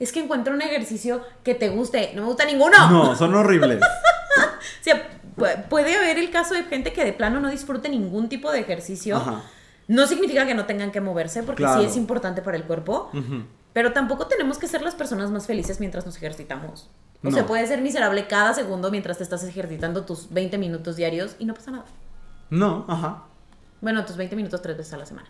Es que encuentra un ejercicio que te guste. No me gusta ninguno. No, son horribles. O sea, pu- puede haber el caso de gente que de plano no disfrute ningún tipo de ejercicio. Ajá. No significa que no tengan que moverse, porque Claro. sí es importante para el cuerpo. Pero tampoco tenemos que ser las personas más felices mientras nos ejercitamos. O No. sea, puede ser miserable cada segundo mientras te estás ejercitando tus 20 minutos diarios y no pasa nada. No, ajá. Bueno, tus 20 minutos tres veces a la semana.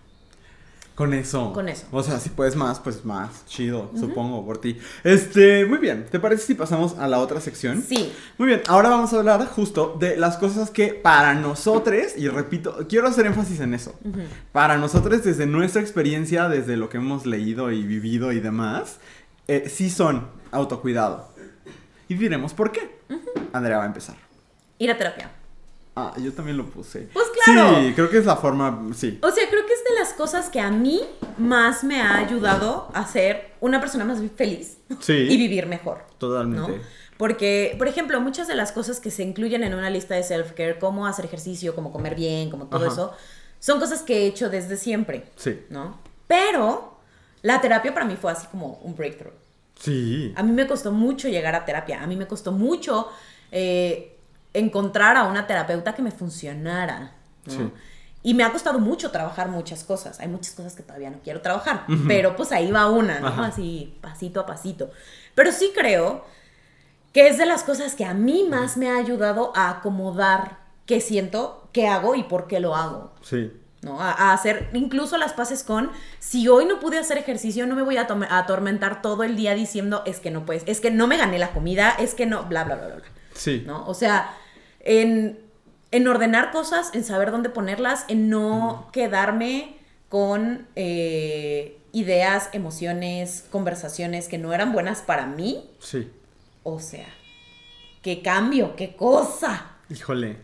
Con eso. Con eso. O sea, si puedes más, pues más. Chido, supongo, por ti. Este, muy bien. ¿Te parece si pasamos a la otra sección? Sí. Muy bien, ahora vamos a hablar justo de las cosas que para nosotros, y repito, quiero hacer énfasis en eso, para nosotros desde nuestra experiencia, desde lo que hemos leído y vivido y demás, eh, sí son autocuidado. Y diremos por qué. Andrea va a empezar. Ir a terapia. Ah, yo también lo puse. Pues claro. Sí, creo que es la forma, sí. O sea, creo que es de las cosas que a mí más me ha ayudado a ser una persona más feliz Sí. y vivir mejor. Totalmente. ¿no? Porque, por ejemplo, muchas de las cosas que se incluyen en una lista de self-care, como hacer ejercicio, como comer bien, como todo Ajá. eso, son cosas que he hecho desde siempre, Sí. ¿no? Pero la terapia para mí fue así como un breakthrough. Sí. A mí me costó mucho llegar a terapia, a mí me costó mucho eh, encontrar a una terapeuta que me funcionara. ¿no? Sí. Y me ha costado mucho trabajar muchas cosas. Hay muchas cosas que todavía no quiero trabajar, pero pues ahí va una, ¿no? Ajá. Así, pasito a pasito. Pero sí creo que es de las cosas que a mí más me ha ayudado a acomodar qué siento, qué hago y por qué lo hago. Sí. ¿no? A, a hacer incluso las paces con, si hoy no pude hacer ejercicio, no me voy a, a atormentar todo el día diciendo, es que no puedes, es que no me gané la comida, es que no, bla, bla, bla, bla", Sí. ¿no? O sea, en, en ordenar cosas, en saber dónde ponerlas, en no quedarme con eh, ideas, emociones, conversaciones que no eran buenas para mí. Sí. O sea, qué cambio, qué cosa. Híjole.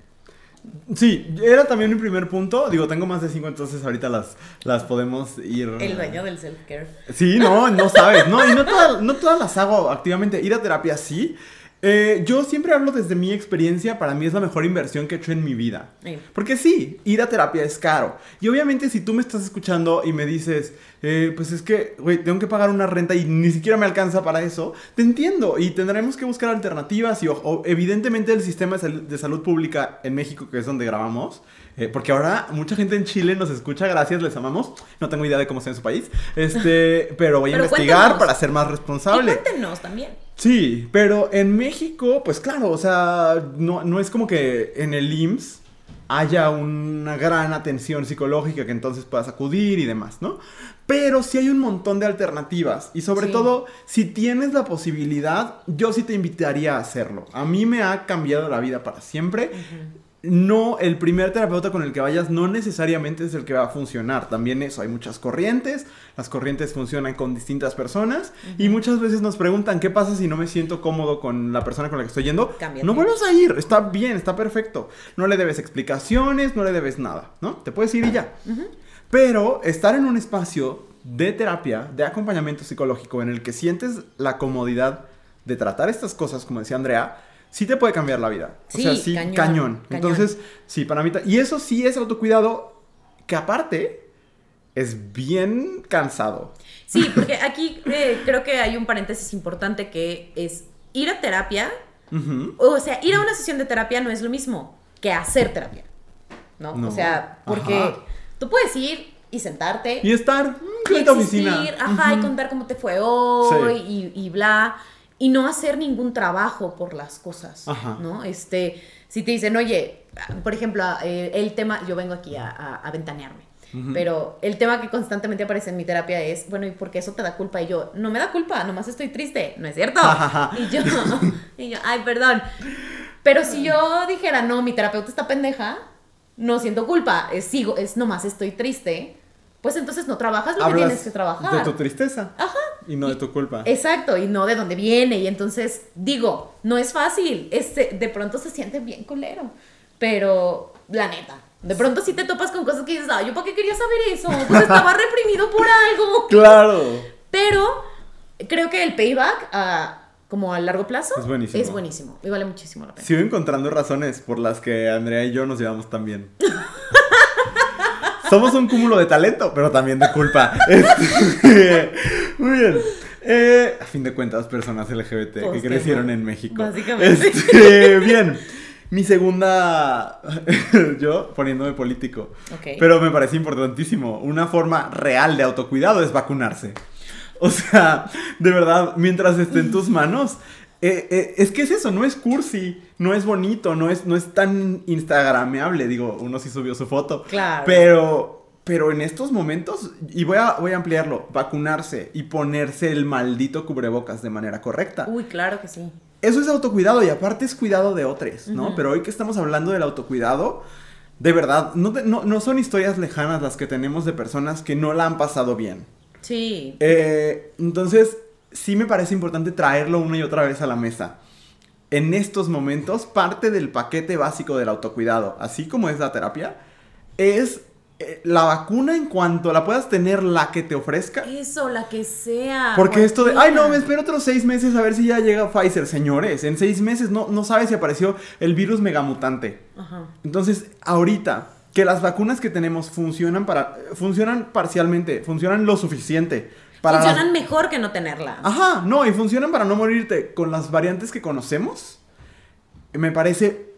Sí, era también mi primer punto. Digo, tengo más de cinco, entonces ahorita las, las podemos ir. El dueño del self-care. Sí, no, no sabes, no, y no, todas- no todas las hago activamente. Ir a terapia sí. Eh, yo siempre hablo desde mi experiencia, para mí es la mejor inversión que he hecho en mi vida. Sí. Porque sí, ir a terapia es caro. Y obviamente si tú me estás escuchando y me dices, eh, pues es que, güey, tengo que pagar una renta y ni siquiera me alcanza para eso, te entiendo y tendremos que buscar alternativas y o- o, evidentemente el sistema de, sal- de salud pública en México, que es donde grabamos, eh, porque ahora mucha gente en Chile nos escucha, gracias, les amamos. No tengo idea de cómo sea en su país, este, pero voy a Pero investigar cuéntanos. para ser más Y responsable. cuéntenos también. Sí, pero en México, pues claro, o sea, no, no es como que en el IMSS haya una gran atención psicológica que entonces puedas acudir y demás, ¿no? Pero sí hay un montón de alternativas y sobre Sí. todo, si tienes la posibilidad, yo sí te invitaría a hacerlo. A mí me ha cambiado la vida para siempre. No, el primer terapeuta con el que vayas no necesariamente es el que va a funcionar. También eso, hay muchas corrientes, las corrientes funcionan con distintas personas y muchas veces nos preguntan qué pasa si no me siento cómodo con la persona con la que estoy yendo. Cámbiate. No vuelvas a ir, está bien, está perfecto. No le debes explicaciones, no le debes nada, ¿no? Te puedes ir y ya. Pero estar en un espacio de terapia, de acompañamiento psicológico, en el que sientes la comodidad de tratar estas cosas, como decía Andrea, sí te puede cambiar la vida. o Sí, sea, sí, cañón, cañón. cañón. Entonces, sí, para mí... Y eso sí es autocuidado, que aparte es bien cansado. Sí, porque aquí eh, creo que hay un paréntesis importante que es ir a terapia, o sea, ir a una sesión de terapia no es lo mismo que hacer terapia, ¿no? No. O sea, porque Ajá. tú puedes ir y sentarte Y estar mm, y en tu oficina. ajá, y Ujú. contar cómo te fue hoy Sí. y, y bla, y no hacer ningún trabajo por las cosas, Ajá. ¿no? Este, si te dicen, oye, por ejemplo, eh, el tema, yo vengo aquí a, a- a ventanearme, pero el tema que constantemente aparece en mi terapia es, bueno, ¿y por qué eso te da culpa? Y yo, no me da culpa, nomás estoy triste, ¿no es cierto? y yo, y yo, ay, perdón. Pero si yo dijera, no, mi terapeuta está pendeja, no siento culpa, es, sigo, es nomás estoy triste, pues entonces no trabajas lo que Hablas tienes que trabajar. de tu tristeza. Ajá. Y no de tu culpa. Exacto, y no de dónde viene. Y entonces, digo, no es fácil. Este, de pronto se siente bien culero. Pero, la neta, de pronto sí te topas con cosas que dices, ah, ¿yo para qué quería saber eso? Pues estaba reprimido por algo. Claro. Pero creo que el payback, ah, como a largo plazo, Es buenísimo. es buenísimo. Y vale muchísimo la pena. Sigo encontrando razones por las que Andrea y yo nos llevamos tan bien. Somos un cúmulo de talento, pero también de culpa. Este, muy bien. Eh, a fin de cuentas, personas LGBT que crecieron en México. Básicamente. Este, bien. Mi segunda. yo poniéndome político. Ok. Pero me parece importantísimo. Una forma real de autocuidado es vacunarse. O sea, de verdad, mientras esté en tus manos. Eh, eh, es que es eso, no es cursi, no es bonito, no es, no es tan instagrameable. Digo, uno sí subió su foto. Claro. Pero, pero en estos momentos, y voy a, voy a ampliarlo, vacunarse y ponerse el maldito cubrebocas de manera correcta. Uy, claro que sí. Eso es autocuidado y aparte es cuidado de otros, ¿no? Pero hoy que estamos hablando del autocuidado, de verdad, no, te- no, no son historias lejanas las que tenemos de personas que no la han pasado bien. Sí. Eh, entonces, sí me parece importante traerlo una y otra vez a la mesa. En estos momentos, parte del paquete básico del autocuidado, así como es la terapia, es eh, la vacuna en cuanto la puedas tener la que te ofrezca. Eso, la que sea. Porque esto de, ay no, me espero otros seis meses a ver si ya llega Pfizer. Señores, en seis meses no, no sabes si apareció el virus megamutante. Ajá. Entonces, ahorita que las vacunas que tenemos funcionan para funcionan parcialmente, funcionan lo suficiente para las- Funcionan mejor que no tenerla. Ajá, no, y funcionan para no morirte con las variantes que conocemos. Me parece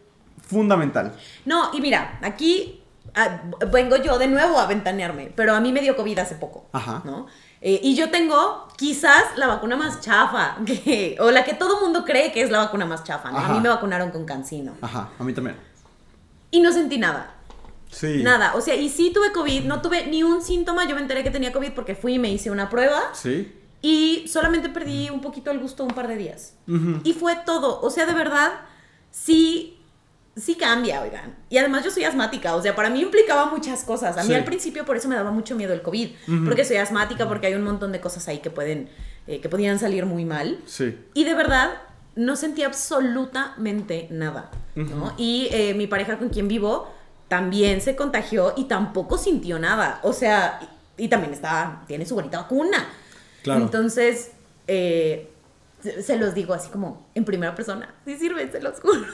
fundamental. No, y mira, aquí ah, vengo yo de nuevo a ventanearme, pero a mí me dio COVID hace poco. Ajá. ¿no? Eh, y yo tengo quizás la vacuna más chafa, que, o la que todo mundo cree que es la vacuna más chafa. ¿no? A mí me vacunaron con cancino. Ajá, a mí también. Y no sentí nada. Sí. Nada. O sea, y sí tuve COVID, no tuve ni un síntoma. Yo me enteré que tenía COVID porque fui y me hice una prueba. Sí. Y solamente perdí un poquito el gusto un par de días. Y fue todo. O sea, de verdad, sí, sí cambia, oigan. Y además yo soy asmática. O sea, para mí implicaba muchas cosas. A mí Sí. al principio por eso me daba mucho miedo el COVID. Porque soy asmática, porque hay un montón de cosas ahí que pueden, eh, que podían salir muy mal. Sí. Y de verdad, no sentí absolutamente nada. Y eh, mi pareja con quien vivo también se contagió y tampoco sintió nada. O sea, y, y también está, tiene su bonita vacuna. Claro. Entonces, eh, se, los digo así como en primera persona. Sí sirve, se los juro.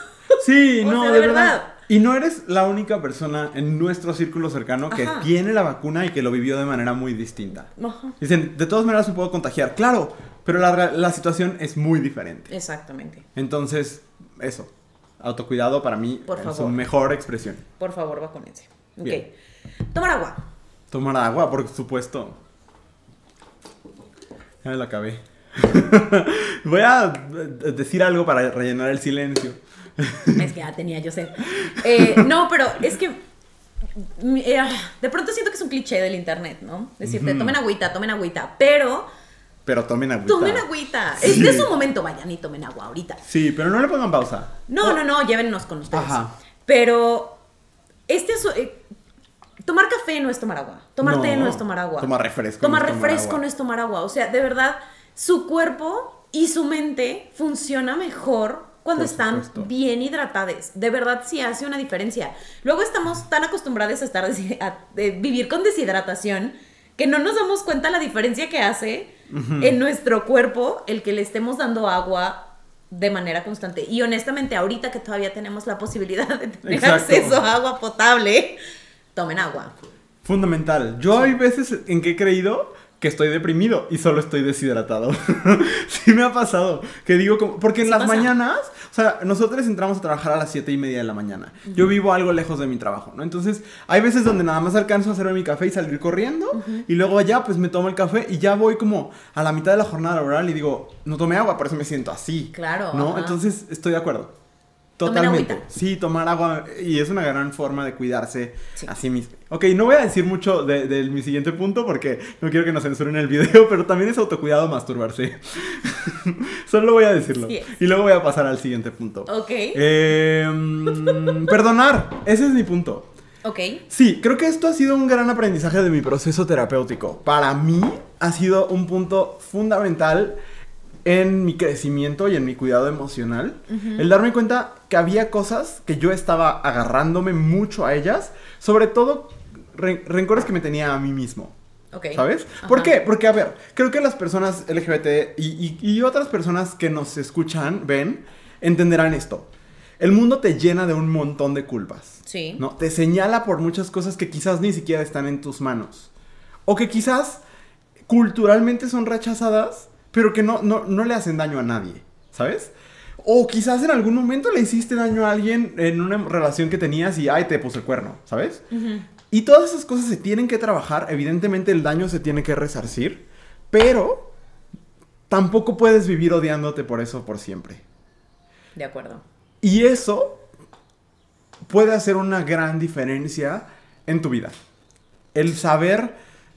Sí, O no, sea, de de verdad. verdad. Y no eres la única persona en nuestro círculo cercano que Ajá. tiene la vacuna y que lo vivió de manera muy distinta. Ajá. Dicen, de todas maneras me puedo contagiar. Claro, pero la, la situación es muy diferente. Exactamente. Entonces, eso. Autocuidado para mí Por es su mejor expresión. Por favor, vacúnense. Ok. Bien. Tomar agua. Tomar agua, por supuesto. Ya me la acabé. Voy a eh, decir algo para rellenar el silencio. es que ya tenía yo sed. Eh, no, pero es que mm, eh, de pronto siento que es un cliché del internet, ¿no? Decirte, tomen agüita, tomen agüita, pero Pero tomen agüita. tomen agüita. Sí. Es de su momento, vayan y tomen agua ahorita. Sí, pero no le pongan pausa. No, no, no, llévennos con ustedes. Ajá. Pero este es, eh, tomar café no es tomar agua. Tomar No. té no es tomar agua. Tomar refresco Tomar no es tomar refresco agua. no es tomar agua. O sea, de verdad, su cuerpo y su mente funciona mejor cuando están bien hidratadas. De verdad sí hace una diferencia. Luego estamos tan acostumbrados a estar a- vivir con deshidratación que no nos damos cuenta la diferencia que hace en nuestro cuerpo el que le estemos dando agua de manera constante. Y honestamente, ahorita que todavía tenemos la posibilidad de tener Exacto. acceso a agua potable, tomen agua. Fundamental. Yo hay veces en que he creído que estoy deprimido y solo estoy deshidratado. sí me ha pasado. Que digo como... Porque en Sí las pasa. mañanas, o sea, nosotros entramos a trabajar a las siete y media de la mañana. Yo vivo algo lejos de mi trabajo, ¿no? Entonces, hay veces donde nada más alcanzo a hacerme mi café y salir corriendo. Y luego allá, pues me tomo el café y ya voy como a la mitad de la jornada laboral y digo, no tomé agua, por eso me siento así. Claro, ¿No? ajá. Entonces, estoy de acuerdo. Totalmente. Sí, tomar agua y es una gran forma de cuidarse Sí. a sí mismo. Ok, no voy a decir mucho de, de mi siguiente punto porque no quiero que nos censuren el video, pero también es autocuidado masturbarse. Solo voy a decirlo. Sí. Y luego voy a pasar al siguiente punto. Ok. Eh, perdonar, ese es mi punto. ok. Sí, creo que esto ha sido un gran aprendizaje de mi proceso terapéutico. Para mí ha sido un punto fundamental en mi crecimiento y en mi cuidado emocional. El darme cuenta que había cosas que yo estaba agarrándome mucho a ellas, sobre todo re- rencores que me tenía a mí mismo. Ok. ¿Sabes? Ajá. ¿Por qué? Porque, a ver, creo que las personas LGBT y, y- y otras personas que nos escuchan, ven, entenderán esto. El mundo te llena de un montón de culpas. Sí. ¿no? Te señala por muchas cosas que quizás ni siquiera están en tus manos. O que quizás culturalmente son rechazadas, pero que no, no, no le hacen daño a nadie, ¿sabes? O quizás en algún momento le hiciste daño a alguien en una relación que tenías y, ay, te puso el cuerno, ¿sabes? Y todas esas cosas se tienen que trabajar, evidentemente el daño se tiene que resarcir, pero tampoco puedes vivir odiándote por eso por siempre. De acuerdo. Y eso puede hacer una gran diferencia en tu vida. El saber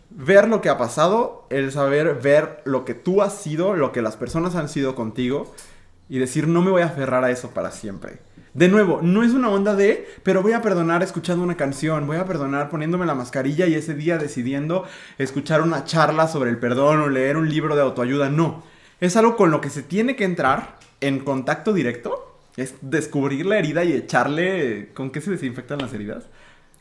ver lo que ha pasado, el saber ver lo que tú has sido, lo que las personas han sido contigo y decir no me voy a aferrar a eso para siempre. De nuevo, no es una onda de, pero voy a perdonar escuchando una canción, voy a perdonar poniéndome la mascarilla y ese día decidiendo escuchar una charla sobre el perdón o leer un libro de autoayuda. No, es algo con lo que se tiene que entrar en contacto directo. Es descubrir la herida y echarle... ¿Con qué se desinfectan las heridas?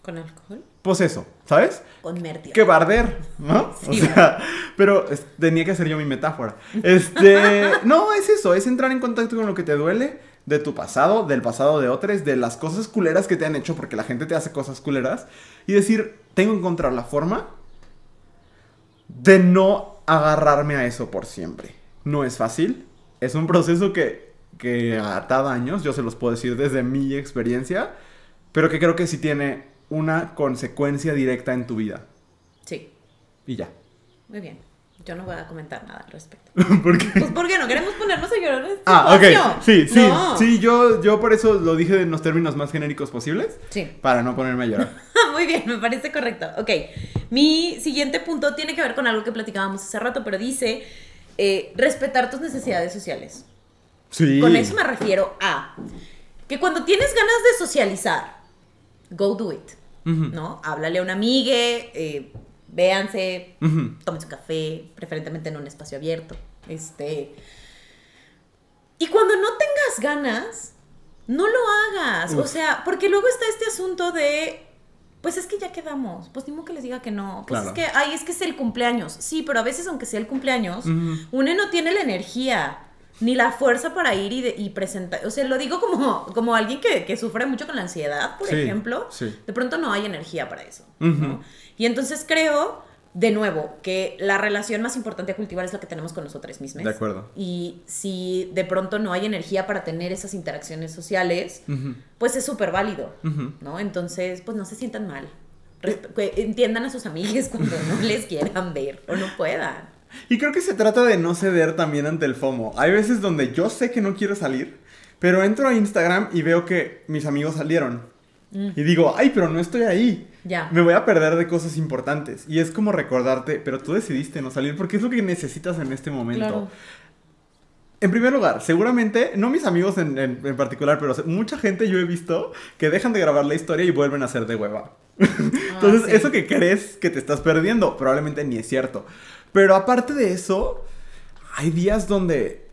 ¿Con alcohol? Pues eso, ¿sabes? Con. Que barder, ¿no? Sí, o sea, pero tenía que hacer yo mi metáfora. Este, no, es eso, es entrar en contacto con lo que te duele de tu pasado, del pasado de otros, de las cosas culeras que te han hecho, porque la gente te hace cosas culeras, y decir, tengo que encontrar la forma de no agarrarme a eso por siempre. No es fácil, es un proceso que, que tarda años, yo se los puedo decir desde mi experiencia, pero que creo que sí tiene una consecuencia directa en tu vida. Sí. Y ya. Muy bien. Yo no voy a comentar nada al respecto. Porque... Pues porque no queremos ponernos a llorar este Ah, espacio. ok. Sí, sí, No. sí, yo, yo por eso lo dije en los términos más genéricos posibles, Sí. para no ponerme a llorar. Muy bien, me parece correcto. Ok, mi siguiente punto tiene que ver con algo que platicábamos hace rato, pero dice eh, respetar tus necesidades sociales. Sí. Con eso me refiero a que cuando tienes ganas de socializar, go do it, ¿no? Háblale a una amigue, eh, véanse, tomen su café, preferentemente en un espacio abierto. Este. Y cuando no tengas ganas, no lo hagas. O sea, porque luego está este asunto de. Pues es que ya quedamos. Pues ni modo que les diga que no. Pues Claro. es que, ay, es que es el cumpleaños. Sí, pero a veces, aunque sea el cumpleaños, uno no tiene la energía ni la fuerza para ir y, de- y presentar. O sea, lo digo como, como alguien que, que sufre mucho con la ansiedad, por Sí, ejemplo. sí. De pronto no hay energía para eso. Y entonces creo, de nuevo, que la relación más importante a cultivar es la que tenemos con nosotros mismos. De acuerdo. Y si de pronto no hay energía para tener esas interacciones sociales, pues es súper válido. ¿no? Entonces, pues no se sientan mal. Entiendan a sus amigas cuando no les quieran ver o no puedan. Y creo que se trata de no ceder también ante el FOMO. Hay veces donde yo sé que no quiero salir, Pero entro a Instagram y veo que mis amigos salieron. Mm. Y digo, ay, pero no estoy ahí. Ya. Me voy a perder de cosas importantes. Y es como recordarte, pero tú decidiste no salir porque es lo que necesitas en este momento. Claro. En primer lugar, seguramente, no mis amigos en, en- en particular, pero mucha gente yo he visto que dejan de grabar la historia y vuelven a ser de hueva. Entonces, Ah, sí. eso que crees que te estás perdiendo, probablemente ni es cierto. Pero aparte de eso, hay días donde...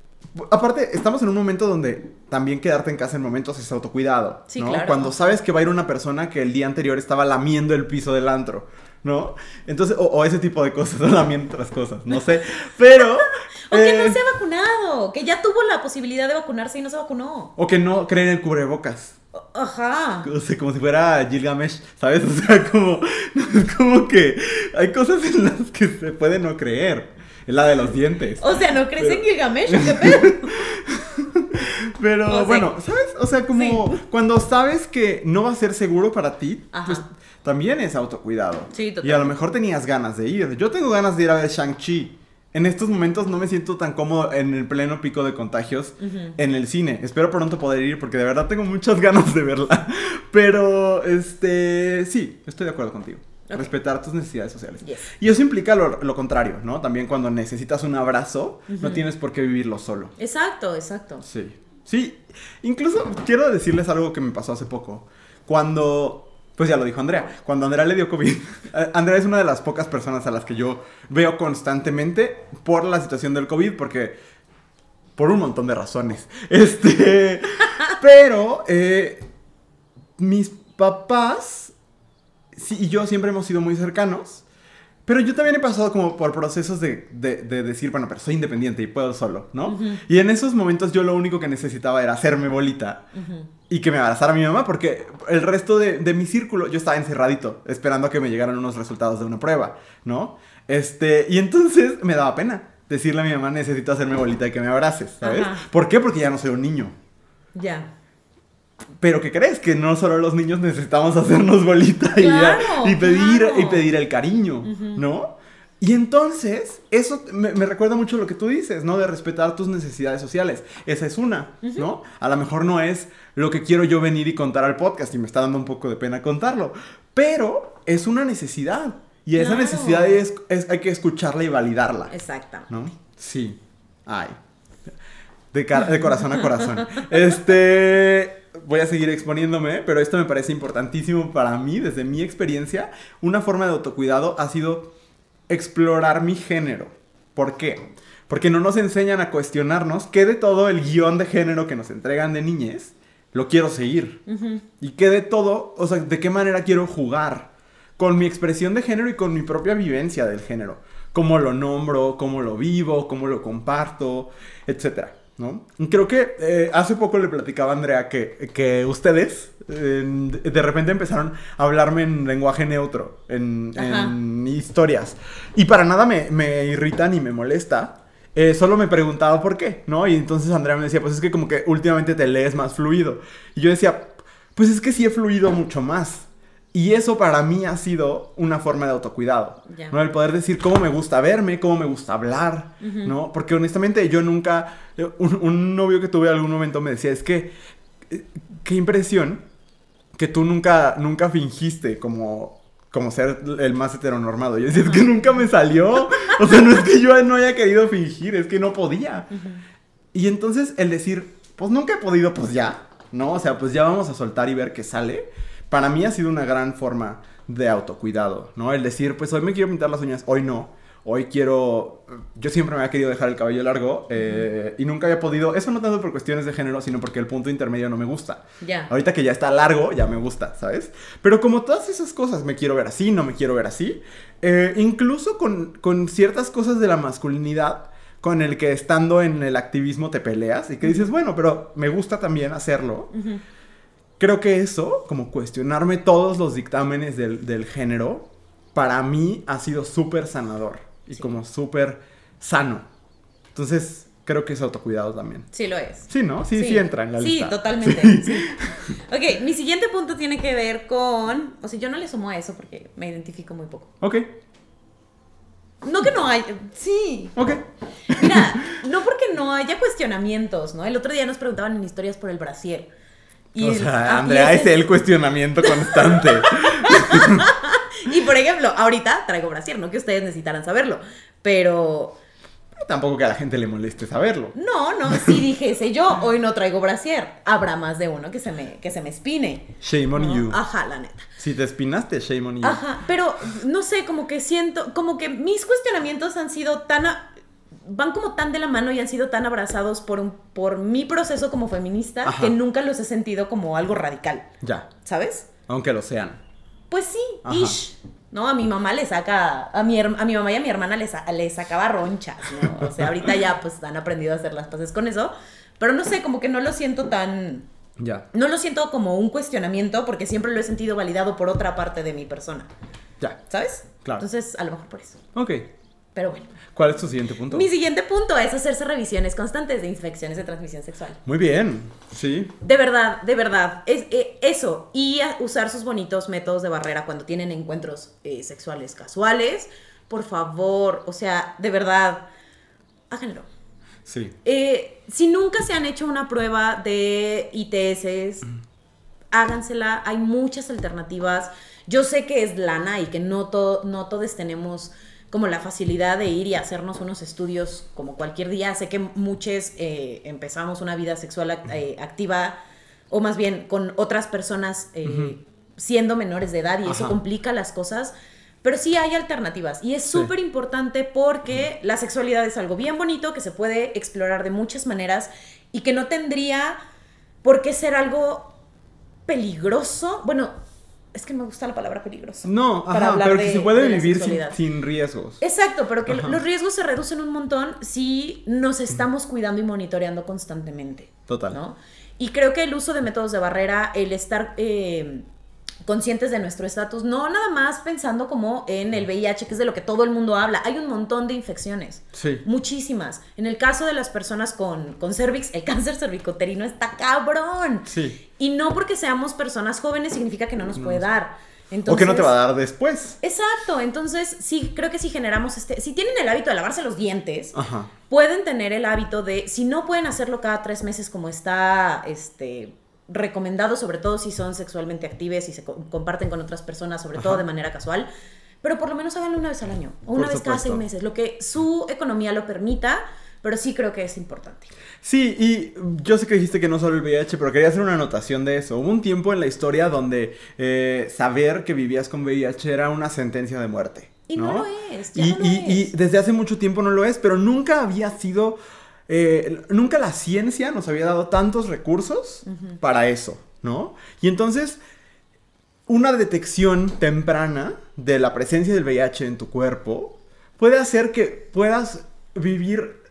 Aparte, estamos en un momento donde también quedarte en casa en momentos es autocuidado. Sí, ¿no? claro. Cuando sabes que va a ir una persona que el día anterior estaba lamiendo el piso del antro, ¿no? Entonces, o, o ese tipo de cosas, o lamiendo otras cosas, no sé. Pero... O que eh, no se ha vacunado, que ya tuvo la posibilidad de vacunarse y no se vacunó. O que no creen en el cubrebocas. Ajá. O sea, como si fuera Gilgamesh, ¿sabes? O sea, como, es como que hay cosas en las que se puede no creer. Es la de los dientes. O sea, ¿no crees Pero- en Gilgamesh? ¿o ¿Qué pedo? Pero o sea, bueno, ¿sabes? O sea, como sí. cuando sabes que no va a ser seguro para ti, Ajá. pues también es autocuidado. Sí, Y a lo mejor tenías ganas de ir. Yo tengo ganas de ir a ver Shang-Chi. En estos momentos no me siento tan cómodo en el pleno pico de contagios en el cine. Espero pronto poder ir porque de verdad tengo muchas ganas de verla. Pero, este, sí, estoy de acuerdo contigo. Respetar tus necesidades sociales. Yes. Y eso implica lo, lo contrario, ¿no? También cuando necesitas un abrazo, no tienes por qué vivirlo solo. Exacto, exacto. Sí. Sí, incluso quiero decirles algo que me pasó hace poco. Cuando, pues ya lo dijo Andrea, cuando Andrea le dio COVID, Andrea es una de las pocas personas a las que yo veo constantemente por la situación del COVID, porque por un montón de razones. Este, pero eh, mis papás y yo siempre hemos sido muy cercanos. Pero yo también he pasado como por procesos de, de- de decir, bueno, pero soy independiente y puedo solo, ¿no? Y en esos momentos yo lo único que necesitaba era hacerme bolita y que me abrazara mi mamá, porque el resto de, de mi círculo yo estaba encerradito, esperando a que me llegaran unos resultados de una prueba, ¿no? Este, y entonces me daba pena decirle a mi mamá, necesito hacerme bolita y que me abraces, ¿sabes? Ajá. ¿Por qué? Porque ya no soy un niño. Ya. Pero ¿qué crees? Que no solo los niños necesitamos hacernos bolita y, ya- Claro, y pedir, claro. y pedir el cariño. ¿no? Y entonces, eso me, me recuerda mucho lo que tú dices, ¿no? De respetar tus necesidades sociales. Esa es una, ¿no? A lo mejor no es lo que quiero yo venir y contar al podcast y me está dando un poco de pena contarlo, pero es una necesidad. Y esa necesidad es, es- hay que escucharla y validarla. Exactamente. ¿No? Sí. Ay. De corazón a corazón. Este. Voy a seguir exponiéndome, pero esto me parece importantísimo para mí, desde mi experiencia. Una forma de autocuidado ha sido explorar mi género. ¿Por qué? Porque no nos enseñan a cuestionarnos qué de todo el guion de género que nos entregan de niñez lo quiero seguir. Y qué de todo, o sea, de qué manera quiero jugar con mi expresión de género y con mi propia vivencia del género. Cómo lo nombro, cómo lo vivo, cómo lo comparto, etcétera. ¿No? Creo que eh, hace poco le platicaba a Andrea que, que ustedes eh, de repente empezaron a hablarme en lenguaje neutro, en historias. Y para nada me, me irrita ni me molesta. Eh, solo me preguntaba por qué, ¿no? Y entonces Andrea me decía, pues es que como que últimamente te lees más fluido. Y yo decía, pues es que sí he fluido mucho más. Y eso para mí ha sido una forma de autocuidado. ¿no? El poder decir cómo me gusta verme, cómo me gusta hablar. ¿no? Porque honestamente yo nunca, un, un novio que tuve algún momento me decía, es que, eh, qué impresión que tú nunca, nunca fingiste como, como ser el más heteronormado. Yo decía, es que nunca me salió. O sea, no es que yo no haya querido fingir, es que no podía. Y entonces el decir, pues nunca he podido, pues ya, ¿no? O sea, pues ya vamos a soltar y ver qué sale. Para mí ha sido una gran forma de autocuidado, ¿no? El decir, pues hoy me quiero pintar las uñas, hoy no. Hoy quiero... Yo siempre me había querido dejar el cabello largo eh, y nunca había podido... Eso no tanto por cuestiones de género, sino porque el punto intermedio no me gusta. Ya. Ahorita que ya está largo, ya me gusta, ¿sabes? Pero como todas esas cosas, me quiero ver así, no me quiero ver así, eh, incluso con, con ciertas cosas de la masculinidad, con el que estando en el activismo te peleas y que dices, bueno, pero me gusta también hacerlo. Ujú. Creo que eso, como cuestionarme todos los dictámenes del, del género, para mí ha sido súper sanador y Sí. como súper sano. Entonces, creo que es autocuidado también. Sí lo es. Sí, ¿no? Sí, sí, entra en la sí, lista. totalmente. sí. Ok, mi siguiente punto tiene que ver con. O sea, yo no le sumo a eso porque me identifico muy poco. Ok. No que no haya. Sí. Ok. Mira, no porque no haya cuestionamientos, ¿no? El otro día nos preguntaban en historias por el brasier. O sea, ah, Andrea ese- es el cuestionamiento constante. Y por ejemplo, ahorita traigo brasier, no que ustedes necesitaran saberlo. Pero. Tampoco que a la gente le moleste saberlo. No, no, si dijese yo, hoy no traigo brasier. Habrá más de uno que se me, que se me espine. Shame on ¿no? you. Ajá, la neta. Si te espinaste, shame on you. Ajá, pero no sé, como que siento, como que mis cuestionamientos han sido tan, a- van como tan de la mano y han sido tan abrazados por, un, por mi proceso como feminista Ajá. que nunca los he sentido como algo radical, Ya. ¿sabes? Aunque lo sean. Pues sí, Ajá. ish. ¿No? A mi mamá le saca, a mi, a mi mamá y a mi hermana le, sa- le sacaba ronchas, ¿no? O sea, ahorita ya pues han aprendido a hacer las paces con eso, pero no sé, como que no lo siento tan, Ya. no lo siento como un cuestionamiento porque siempre lo he sentido validado por otra parte de mi persona, Ya. ¿sabes? Claro. Entonces, a lo mejor por eso. Ok. Pero bueno. ¿Cuál es tu siguiente punto? Mi siguiente punto es hacerse revisiones constantes de infecciones de transmisión sexual. Muy bien. Sí. De verdad, de verdad. Es, eh, eso. Y a- usar sus bonitos métodos de barrera cuando tienen encuentros eh, sexuales casuales. Por favor. O sea, de verdad. Háganlo. Sí. Eh, si nunca se han hecho una prueba de ITS, hágansela. Hay muchas alternativas. Yo sé que es lana y que no, to- no todos tenemos como la facilidad de ir y hacernos unos estudios como cualquier día. Sé que muchos eh, empezamos una vida sexual act- eh, activa o más bien con otras personas eh, siendo menores de edad y eso complica las cosas. Pero sí hay alternativas y es Sí. súper importante porque la sexualidad es algo bien bonito que se puede explorar de muchas maneras y que no tendría por qué ser algo peligroso. Bueno, es que me gusta la palabra peligroso. No, para ajá, pero que de- se puede vivir sin, riesgos. Exacto, pero que Ajá. los riesgos se reducen un montón si nos estamos cuidando y monitoreando constantemente. Total. ¿no? Y creo que el uso de métodos de barrera, el estar eh, conscientes de nuestro estatus, no nada más pensando como en el VIH, que es de lo que todo el mundo habla. Hay un montón de infecciones. Sí. Muchísimas. En el caso de las personas con, con cervix, el cáncer cervicoterino está cabrón. Sí. Y no porque seamos personas jóvenes significa que no nos puede dar. o que no te va a Entonces- dar después. Exacto, entonces sí, creo que si generamos este, si tienen el hábito de lavarse los dientes, Ajá. pueden tener el hábito de, si no pueden hacerlo cada tres meses como está este, recomendado, sobre todo si son sexualmente activas y se co- comparten con otras personas, sobre todo de manera casual, pero por lo menos háganlo una vez al año o Por una vez cada seis meses, lo que su economía lo permita, pero sí creo que es importante. Sí, y yo sé que dijiste que no solo el VIH, pero quería hacer una anotación de eso. Hubo un tiempo en la historia donde eh, saber que vivías con VIH era una sentencia de muerte. Y no, lo es, ya Y, no lo y- es. y desde hace mucho tiempo no lo es, pero nunca había sido. Eh, nunca la ciencia nos había dado tantos recursos para eso, ¿no? Y entonces, una detección temprana de la presencia del VIH en tu cuerpo puede hacer que puedas vivir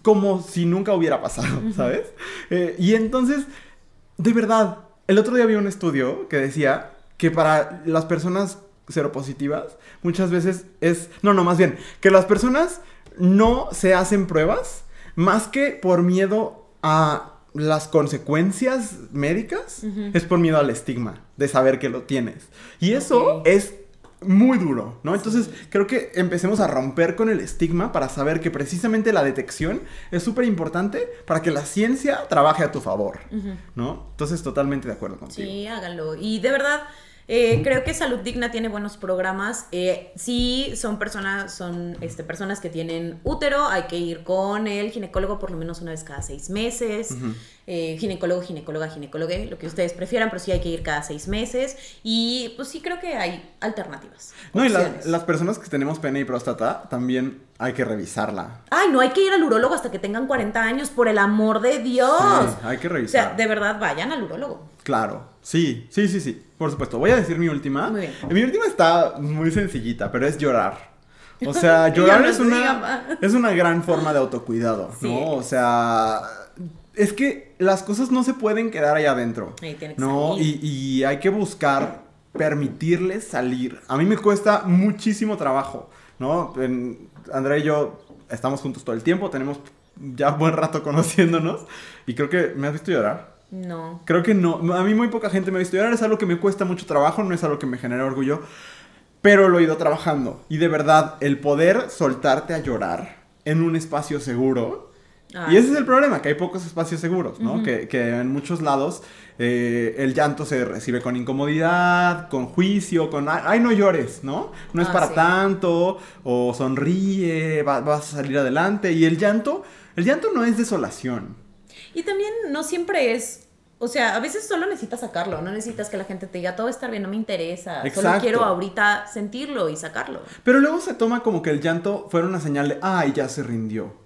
como si nunca hubiera pasado, ¿sabes? Eh, y entonces, de verdad, el otro día vi un estudio que decía que para las personas seropositivas muchas veces es, no, no, más bien, que las personas no se hacen pruebas más que por miedo a las consecuencias médicas, es por miedo al estigma de saber que lo tienes. Y eso es muy duro, ¿no? Entonces creo que empecemos a romper con el estigma para saber que precisamente la detección es súper importante para que la ciencia trabaje a tu favor, ¿no? Entonces totalmente de acuerdo contigo. Sí, háganlo. Y de verdad, eh, creo que Salud Digna tiene buenos programas. Eh, sí, son personas, son este, personas que tienen útero, hay que ir con el ginecólogo por lo menos una vez cada seis meses. Eh, ginecólogo, ginecóloga, ginecóloga, lo que ustedes prefieran, pero sí hay que ir cada seis meses. Y pues sí creo que hay alternativas. No, y la- las personas que tenemos pene y próstata también hay que revisarla. Ay, no hay que ir al urólogo hasta que tengan 40 años, por el amor de Dios. Sí, hay que o sea, revisar. de verdad, vayan al urólogo. Claro, sí, sí, sí, sí, por supuesto. Voy a decir mi última. Muy bien. Mi última está muy sencillita, pero es llorar. O sea, llorar no es una, es una gran forma de autocuidado, Sí. ¿no? O sea, es que las cosas no se pueden quedar ahí adentro. Ahí tiene que No, salir. y, y hay que buscar permitirles salir. A mí me cuesta muchísimo trabajo, ¿no? En- Andrea y yo estamos juntos todo el tiempo, tenemos ya buen rato conociéndonos y creo que me has visto llorar. No. Creo que no. A mí muy poca gente me ha visto llorar. Es algo que me cuesta mucho trabajo, no es algo que me genera orgullo. pero lo he ido trabajando. Y de verdad, el poder soltarte a llorar en un espacio seguro. Ah, y ese es el problema, que hay pocos espacios seguros, ¿no? Que en muchos lados eh, el llanto se recibe con incomodidad, con juicio, con, "Ay, no llores, ¿no? No es Ah, para sí. tanto, o sonríe, va- vas a salir adelante. Y el llanto, el llanto no es desolación. Y también no siempre es, o sea, a veces solo necesitas sacarlo, no necesitas que la gente te diga todo estar bien, no me interesa, solo quiero ahorita sentirlo y sacarlo. Pero luego se toma como que el llanto fuera una señal de, ay, ya se rindió.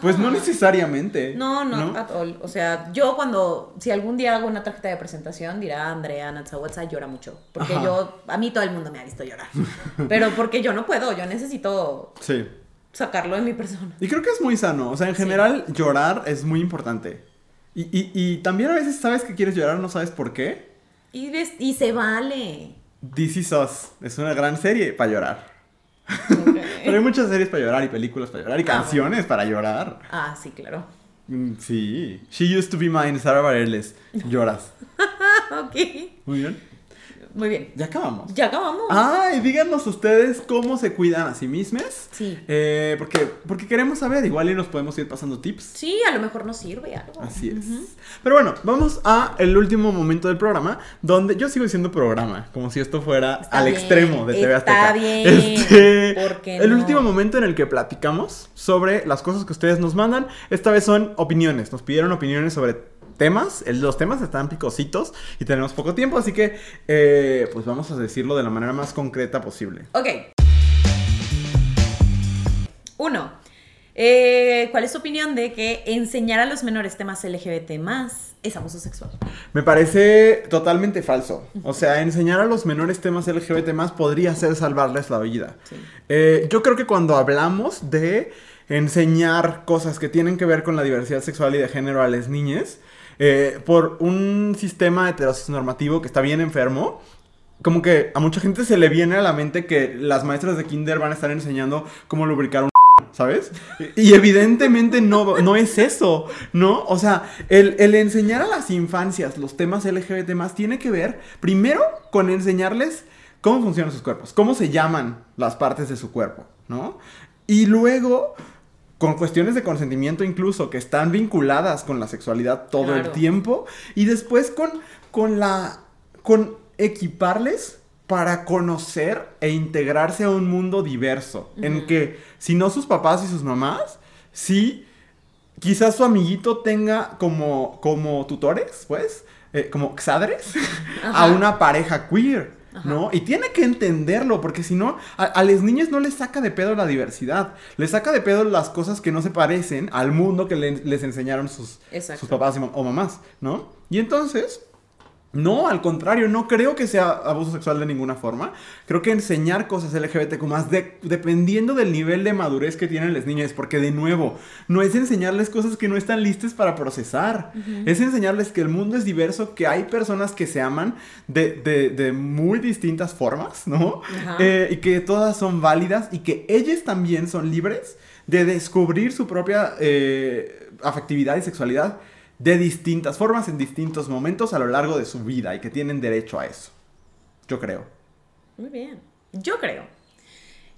Pues no necesariamente. No, no, at all. O sea, yo cuando, si algún día hago una tarjeta de presentación, dirá Andrea Natsawatsa llora mucho. Porque Ajá. yo, a mí todo el mundo me ha visto llorar. Pero porque yo no puedo, yo necesito Sí. sacarlo de mi persona. Y creo que es muy sano. O sea, en general, llorar es muy importante. Y, y, y también a veces sabes que quieres llorar, no sabes por qué. Y, ves- y se vale. This Is Us es una gran serie para llorar. Pero hay muchas series para llorar y películas para llorar y Ah, canciones para llorar. ah, sí, claro. Mm, Sí. She Used to Be Mine, Sara Bareilles. Lloras. ok. Muy bien. Muy bien. Ya acabamos. Ya acabamos. Ay, díganos ustedes cómo se cuidan a sí mismos. Sí. Eh, porque, porque queremos saber, igual y nos podemos ir pasando tips. Sí, a lo mejor nos sirve algo. Así es. Pero bueno, vamos a el último momento del programa, donde yo sigo diciendo programa, como si esto fuera Está al bien, extremo de TV está Azteca. bien, Este, ¿por qué el último momento en el que platicamos sobre las cosas que ustedes nos mandan, esta vez son opiniones. Nos pidieron opiniones sobre temas, el- los temas están picositos y tenemos poco tiempo, así que eh, pues vamos a decirlo de la manera más concreta posible. Ok. Uno. eh, ¿Cuál es tu opinión de que enseñar a los menores temas LGBT más es abuso sexual? Me parece totalmente falso. O sea, enseñar a los menores temas LGBT más podría ser salvarles la vida. Sí. Eh, yo creo que cuando hablamos de enseñar cosas que tienen que ver con la diversidad sexual y de género a las niñas, eh, por un sistema heteronormativo que está bien enfermo, como que a mucha gente se le viene a la mente que las maestras de kinder van a estar enseñando cómo lubricar un ¿sabes? Y evidentemente no, no es eso, ¿no? O sea, el, el enseñar a las infancias los temas LGBT más tiene que ver primero con enseñarles cómo funcionan sus cuerpos, cómo se llaman las partes de su cuerpo, ¿no? Y luego con cuestiones de consentimiento incluso que están vinculadas con la sexualidad todo el tiempo y después con, con la con equiparles para conocer e integrarse a un mundo diverso en que si no sus papás y sus mamás sí quizás su amiguito tenga como como tutores pues eh, como xadres a una pareja queer Ajá. ¿no? Y tiene que entenderlo, porque si no, a, a las niñas no les saca de pedo la diversidad, les saca de pedo las cosas que no se parecen al mundo que le- les enseñaron sus, papás y o mamás, ¿no? Y entonces, no, al contrario, no creo que sea abuso sexual de ninguna forma. Creo que enseñar cosas LGBTQ más, de- dependiendo del nivel de madurez que tienen las niñas, porque de nuevo, no es enseñarles cosas que no están listas para procesar. Es enseñarles que el mundo es diverso, que hay personas que se aman de, de- de muy distintas formas, ¿no? Eh, y que todas son válidas y que ellas también son libres de descubrir su propia eh, afectividad y sexualidad de distintas formas en distintos momentos a lo largo de su vida y que tienen derecho a eso. Yo creo. Muy bien. Yo creo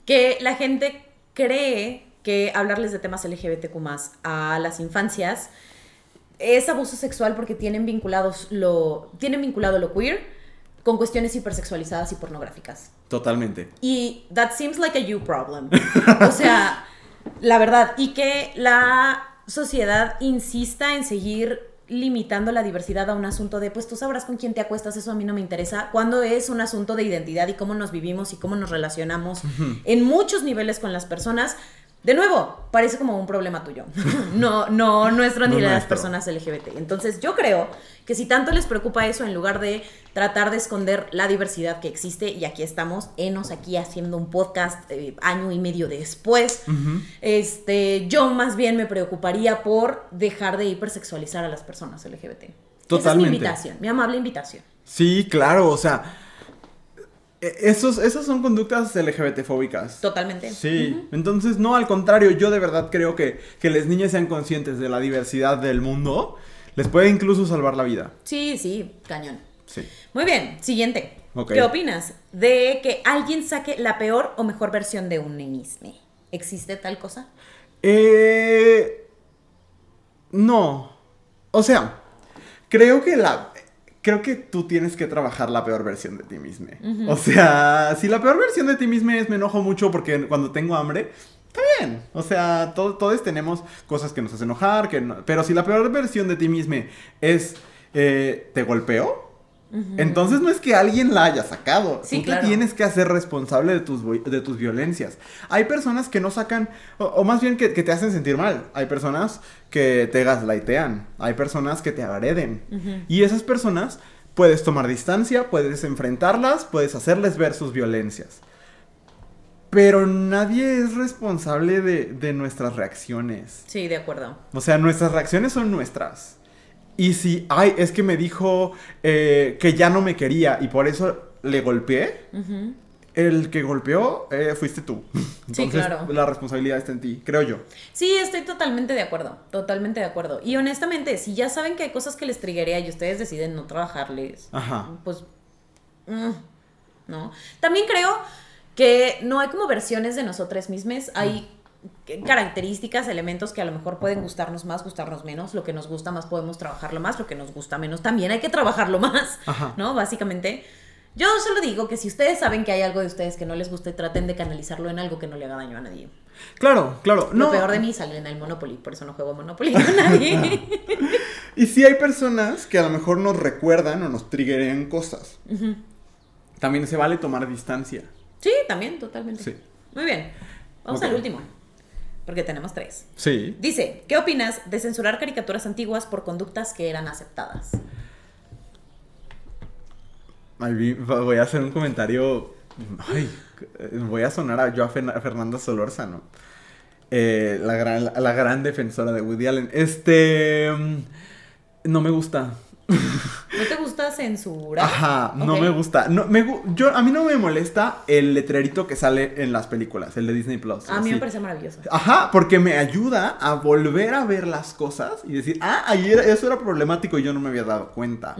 que la gente cree que hablarles de temas LGBTQ a las infancias es abuso sexual porque tienen vinculados lo tienen vinculado lo queer con cuestiones hipersexualizadas y pornográficas. Totalmente. Y that seems like a you problem. O sea, la verdad. Y que la sociedad insista en seguir limitando la diversidad a un asunto de, pues tú sabrás con quién te acuestas, eso a mí no me interesa, cuando es un asunto de identidad y cómo nos vivimos y cómo nos relacionamos en muchos niveles con las personas. De nuevo, parece como un problema tuyo, no, no nuestro ni No de las nuestro. personas LGBT. Entonces yo creo que si tanto les preocupa eso, en lugar de tratar de esconder la diversidad que existe, y aquí estamos, enos aquí haciendo un podcast eh, año y medio después, este, yo más bien me preocuparía por dejar de hipersexualizar a las personas LGBT. Esa es mi Totalmente. invitación, mi amable invitación. Sí, claro, o sea, esos, esas son conductas LGBT-fóbicas. Totalmente. Sí, entonces no, al contrario, yo de verdad creo que que las niñas sean conscientes de la diversidad del mundo les puede incluso salvar la vida. Sí, sí, cañón. Sí. Muy bien, siguiente. ¿Qué opinas de que alguien saque la peor o mejor versión de un mismo? ¿Existe tal cosa? Eh, no. O sea, creo que la. Creo que tú tienes que trabajar la peor versión de ti mismo. O sea, si la peor versión de ti mismo es me enojo mucho porque cuando tengo hambre, está bien. O sea, to- todos tenemos cosas que nos hacen enojar, que no- pero si la peor versión de ti mismo es eh, te golpeo, entonces no es que alguien la haya sacado. Sí, Tú claro. te tienes que hacer responsable de tus, de tus violencias. Hay personas que no sacan, o, o más bien que, que te hacen sentir mal. Hay personas que te gaslightean. Hay personas que te agreden. Y esas personas puedes tomar distancia, puedes enfrentarlas, puedes hacerles ver sus violencias. Pero nadie es responsable de, de nuestras reacciones. Sí, de acuerdo. O sea, nuestras reacciones son nuestras. Y si, ay, es que me dijo eh, que ya no me quería y por eso le golpeé, el que golpeó eh, fuiste tú. Entonces, claro. la responsabilidad está en ti, creo yo. Sí, estoy totalmente de acuerdo, totalmente de acuerdo. Y honestamente, si ya saben que hay cosas que les triguea y ustedes deciden no trabajarles, Ajá. pues, mm, ¿no? También creo que no hay como versiones de nosotras mismas, hay características, elementos que a lo mejor pueden gustarnos más, gustarnos menos, lo que nos gusta más podemos trabajarlo más, lo que nos gusta menos también hay que trabajarlo más, Ajá. ¿no? Básicamente. Yo solo digo que si ustedes saben que hay algo de ustedes que no les gusta, traten de canalizarlo en algo que no le haga daño a nadie. Claro, claro. Lo No. peor de mí sale en el Monopoly, por eso no juego Monopoly con nadie. Y sí hay personas que a lo mejor nos recuerdan o nos triggerean cosas. También se vale tomar distancia. Sí, también, totalmente. Sí. Muy bien. Vamos al último, porque tenemos tres. Sí. Dice, ¿qué opinas de censurar caricaturas antiguas por conductas que eran aceptadas? Ay, voy a hacer un comentario. Ay, voy a sonar a yo a Fernanda Solórzano. Eh, la, gran, la gran defensora de Woody Allen. Este. mm, No me gusta. ¿No te gusta censurar? Ajá, no me gusta. No, me, yo, a mí no me molesta el letrerito que sale en las películas, el de Disney Plus. A mí me parece maravilloso. Ajá, porque me ayuda a volver a ver las cosas y decir, ah, ayer eso era problemático y yo no me había dado cuenta.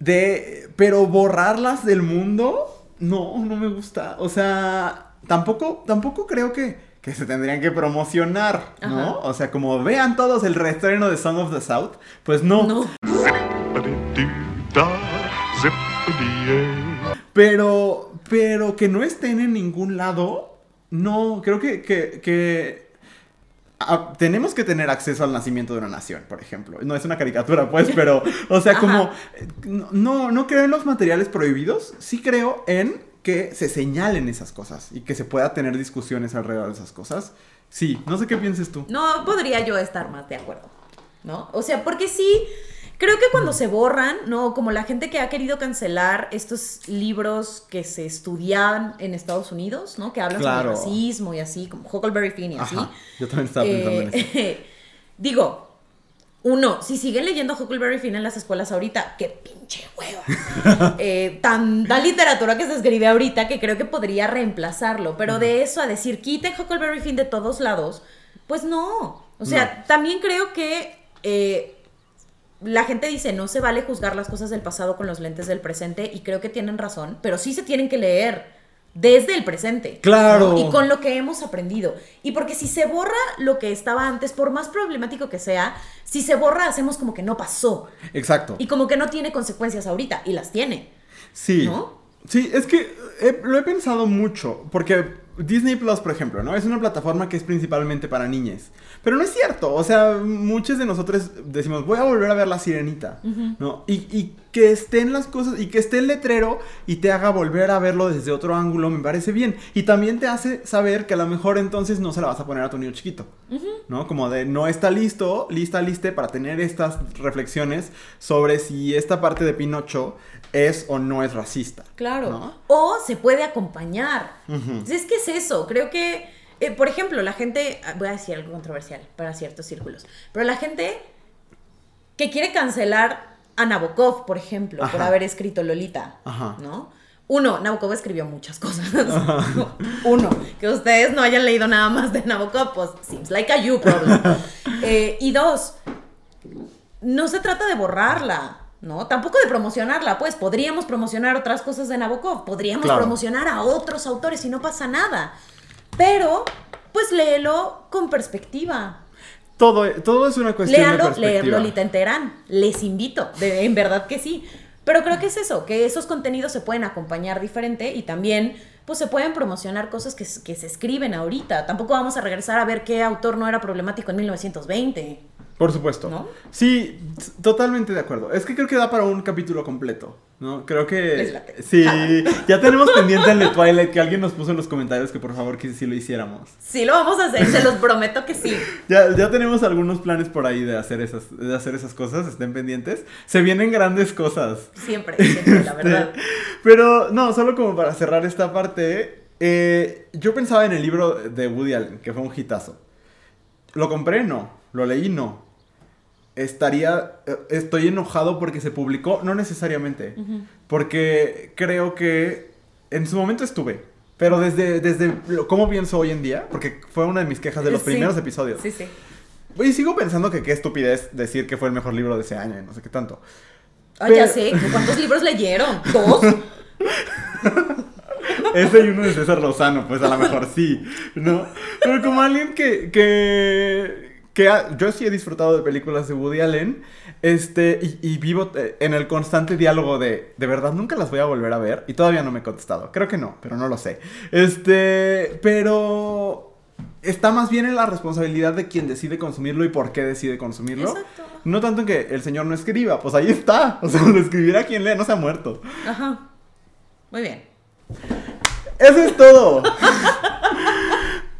De, pero borrarlas del mundo, no, no me gusta. O sea, tampoco, tampoco creo que, que se tendrían que promocionar, ¿no? Ajá. O sea, como vean todos el reestreno de Song of the South, pues no. No. Pero, pero que no estén en ningún lado, no, creo que, que, que ah, tenemos que tener acceso al nacimiento de una nación, por ejemplo. No es una caricatura, pues, pero, o sea, como, no, no creo en los materiales prohibidos, sí creo en que se señalen esas cosas y que se pueda tener discusiones alrededor de esas cosas. Sí, no sé qué pienses tú. No podría yo estar más de acuerdo, ¿no? O sea, porque sí, creo que cuando se borran, ¿no? Como la gente que ha querido cancelar estos libros que se estudian en Estados Unidos, ¿no? Que hablan Claro. sobre racismo y así, como Huckleberry Finn y así. Ajá, yo también estaba pensando en eso. Eh, digo, uno, si siguen leyendo Huckleberry Finn en las escuelas ahorita, qué pinche hueva. Eh, tanta literatura que se escribe ahorita que creo que podría reemplazarlo. Pero de eso a decir, quiten Huckleberry Finn de todos lados, pues no. O sea, también creo que eh, la gente dice, no se vale juzgar las cosas del pasado con los lentes del presente y creo que tienen razón, pero sí se tienen que leer desde el presente. Claro. ¿no? Y con lo que hemos aprendido. Y porque si se borra lo que estaba antes, por más problemático que sea, si se borra hacemos como que no pasó Exacto. y como que no tiene consecuencias ahorita y las tiene. Sí. ¿No? Sí, es que eh, lo he pensado mucho, porque Disney Plus, por ejemplo, ¿no? Es una plataforma que es principalmente para niñas. Pero no es cierto, o sea, muchos de nosotros decimos, voy a volver a ver La Sirenita, ¿no? Y, y que estén las cosas, y que esté el letrero y te haga volver a verlo desde otro ángulo, me parece bien. Y también te hace saber que a lo mejor entonces no se la vas a poner a tu niño chiquito, ¿no? Como de, no está listo, lista, liste para tener estas reflexiones sobre si esta parte de Pinocho es o no es racista. Claro. ¿no? O se puede acompañar. Ujú. Es que es eso. Creo que, eh, por ejemplo, la gente, ah, voy a decir algo controversial para ciertos círculos, pero la gente que quiere cancelar a Nabokov, por ejemplo, por haber escrito Lolita, Ajá. ¿no? Uno, Nabokov escribió muchas cosas. Uno, que ustedes no hayan leído nada más de Nabokov, pues seems like a you problem. Eh, y dos, no se trata de borrarla, ¿no? Tampoco de promocionarla, pues podríamos promocionar otras cosas de Nabokov, podríamos Claro. promocionar a otros autores y no pasa nada. Pero, pues léelo con perspectiva. Todo, todo es una cuestión de Léalo, leer perspectiva. Lolita Enterán. Les invito, de, en verdad que sí. Pero creo que es eso, que esos contenidos se pueden acompañar diferente y también pues se pueden promocionar cosas que se escriben ahorita. Tampoco vamos a regresar a ver qué autor no era problemático en 1920. Por supuesto. ¿No? Sí, totalmente de acuerdo. Es que creo que da para un capítulo completo, ¿no? Creo que... Sí, ya tenemos pendiente el de Twilight, que alguien nos puso en los comentarios que por favor que sí lo hiciéramos. Sí, lo vamos a hacer, se los prometo que sí. Ya, ya tenemos algunos planes por ahí de hacer, esas, de hacer esas cosas, estén pendientes. Se vienen grandes cosas. Siempre, siempre, la verdad. Este, Pero no, solo como para cerrar esta parte, eh, yo pensaba en el libro de Woody Allen, que fue un hitazo. ¿Lo compré? No. ¿Lo leí? No. Estaría, eh, estoy enojado porque se publicó, no necesariamente, porque creo que en su momento estuve, pero desde, desde lo- cómo pienso hoy en día, porque fue una de mis quejas de los Sí. primeros episodios. Sí, sí. Y sigo pensando que qué estupidez decir que fue el mejor libro de ese año y no sé qué tanto. Ah, ya sé, ¿cuántos libros leyeron? ¿Dos? Ese y uno de César Lozano, pues a lo mejor sí, ¿no? Pero como alguien que, que, que ha- yo sí he disfrutado de películas de Woody Allen, este, y, y vivo eh, en el constante diálogo de, de verdad, nunca las voy a volver a ver, y todavía no me he contestado, creo que no, pero no lo sé. Este, pero está más bien en la responsabilidad de quien decide consumirlo y por qué decide consumirlo. Exacto. No tanto en que el señor no escriba, pues ahí está, o sea, lo escribirá quien lea, no se ha muerto. Ajá. Muy bien. Eso es todo.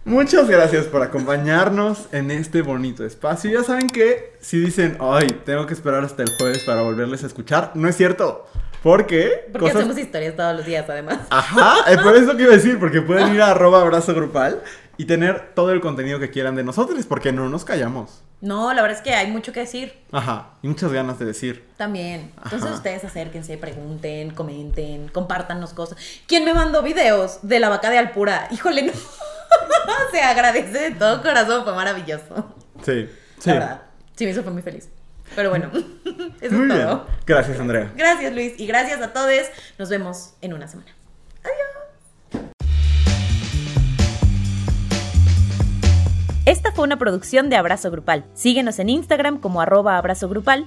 Muchas gracias por acompañarnos en este bonito espacio. Ya saben que si dicen, ay, tengo que esperar hasta el jueves para volverles a escuchar, no es cierto. Porque Porque hacemos historias todos los días, además. Ajá, es por eso que iba a decir, porque pueden ir a arroba abrazo grupal y tener todo el contenido que quieran de nosotros, porque no nos callamos. No, la verdad es que hay mucho que decir. Ajá, y muchas ganas de decir. También. Entonces Ajá. ustedes acérquense, pregunten, comenten, compártanos cosas. ¿Quién me mandó videos de la vaca de Alpura? Híjole, no. Se agradece de todo corazón, fue maravilloso. Sí, sí. La verdad. Sí, eso fue muy feliz. Pero bueno, eso Muy es bien. todo. Gracias, Andrea. Gracias, Luis. Y gracias a todos. Nos vemos en una semana. Esta fue una producción de Abrazo Grupal. Síguenos en Instagram como arroba abrazo grupal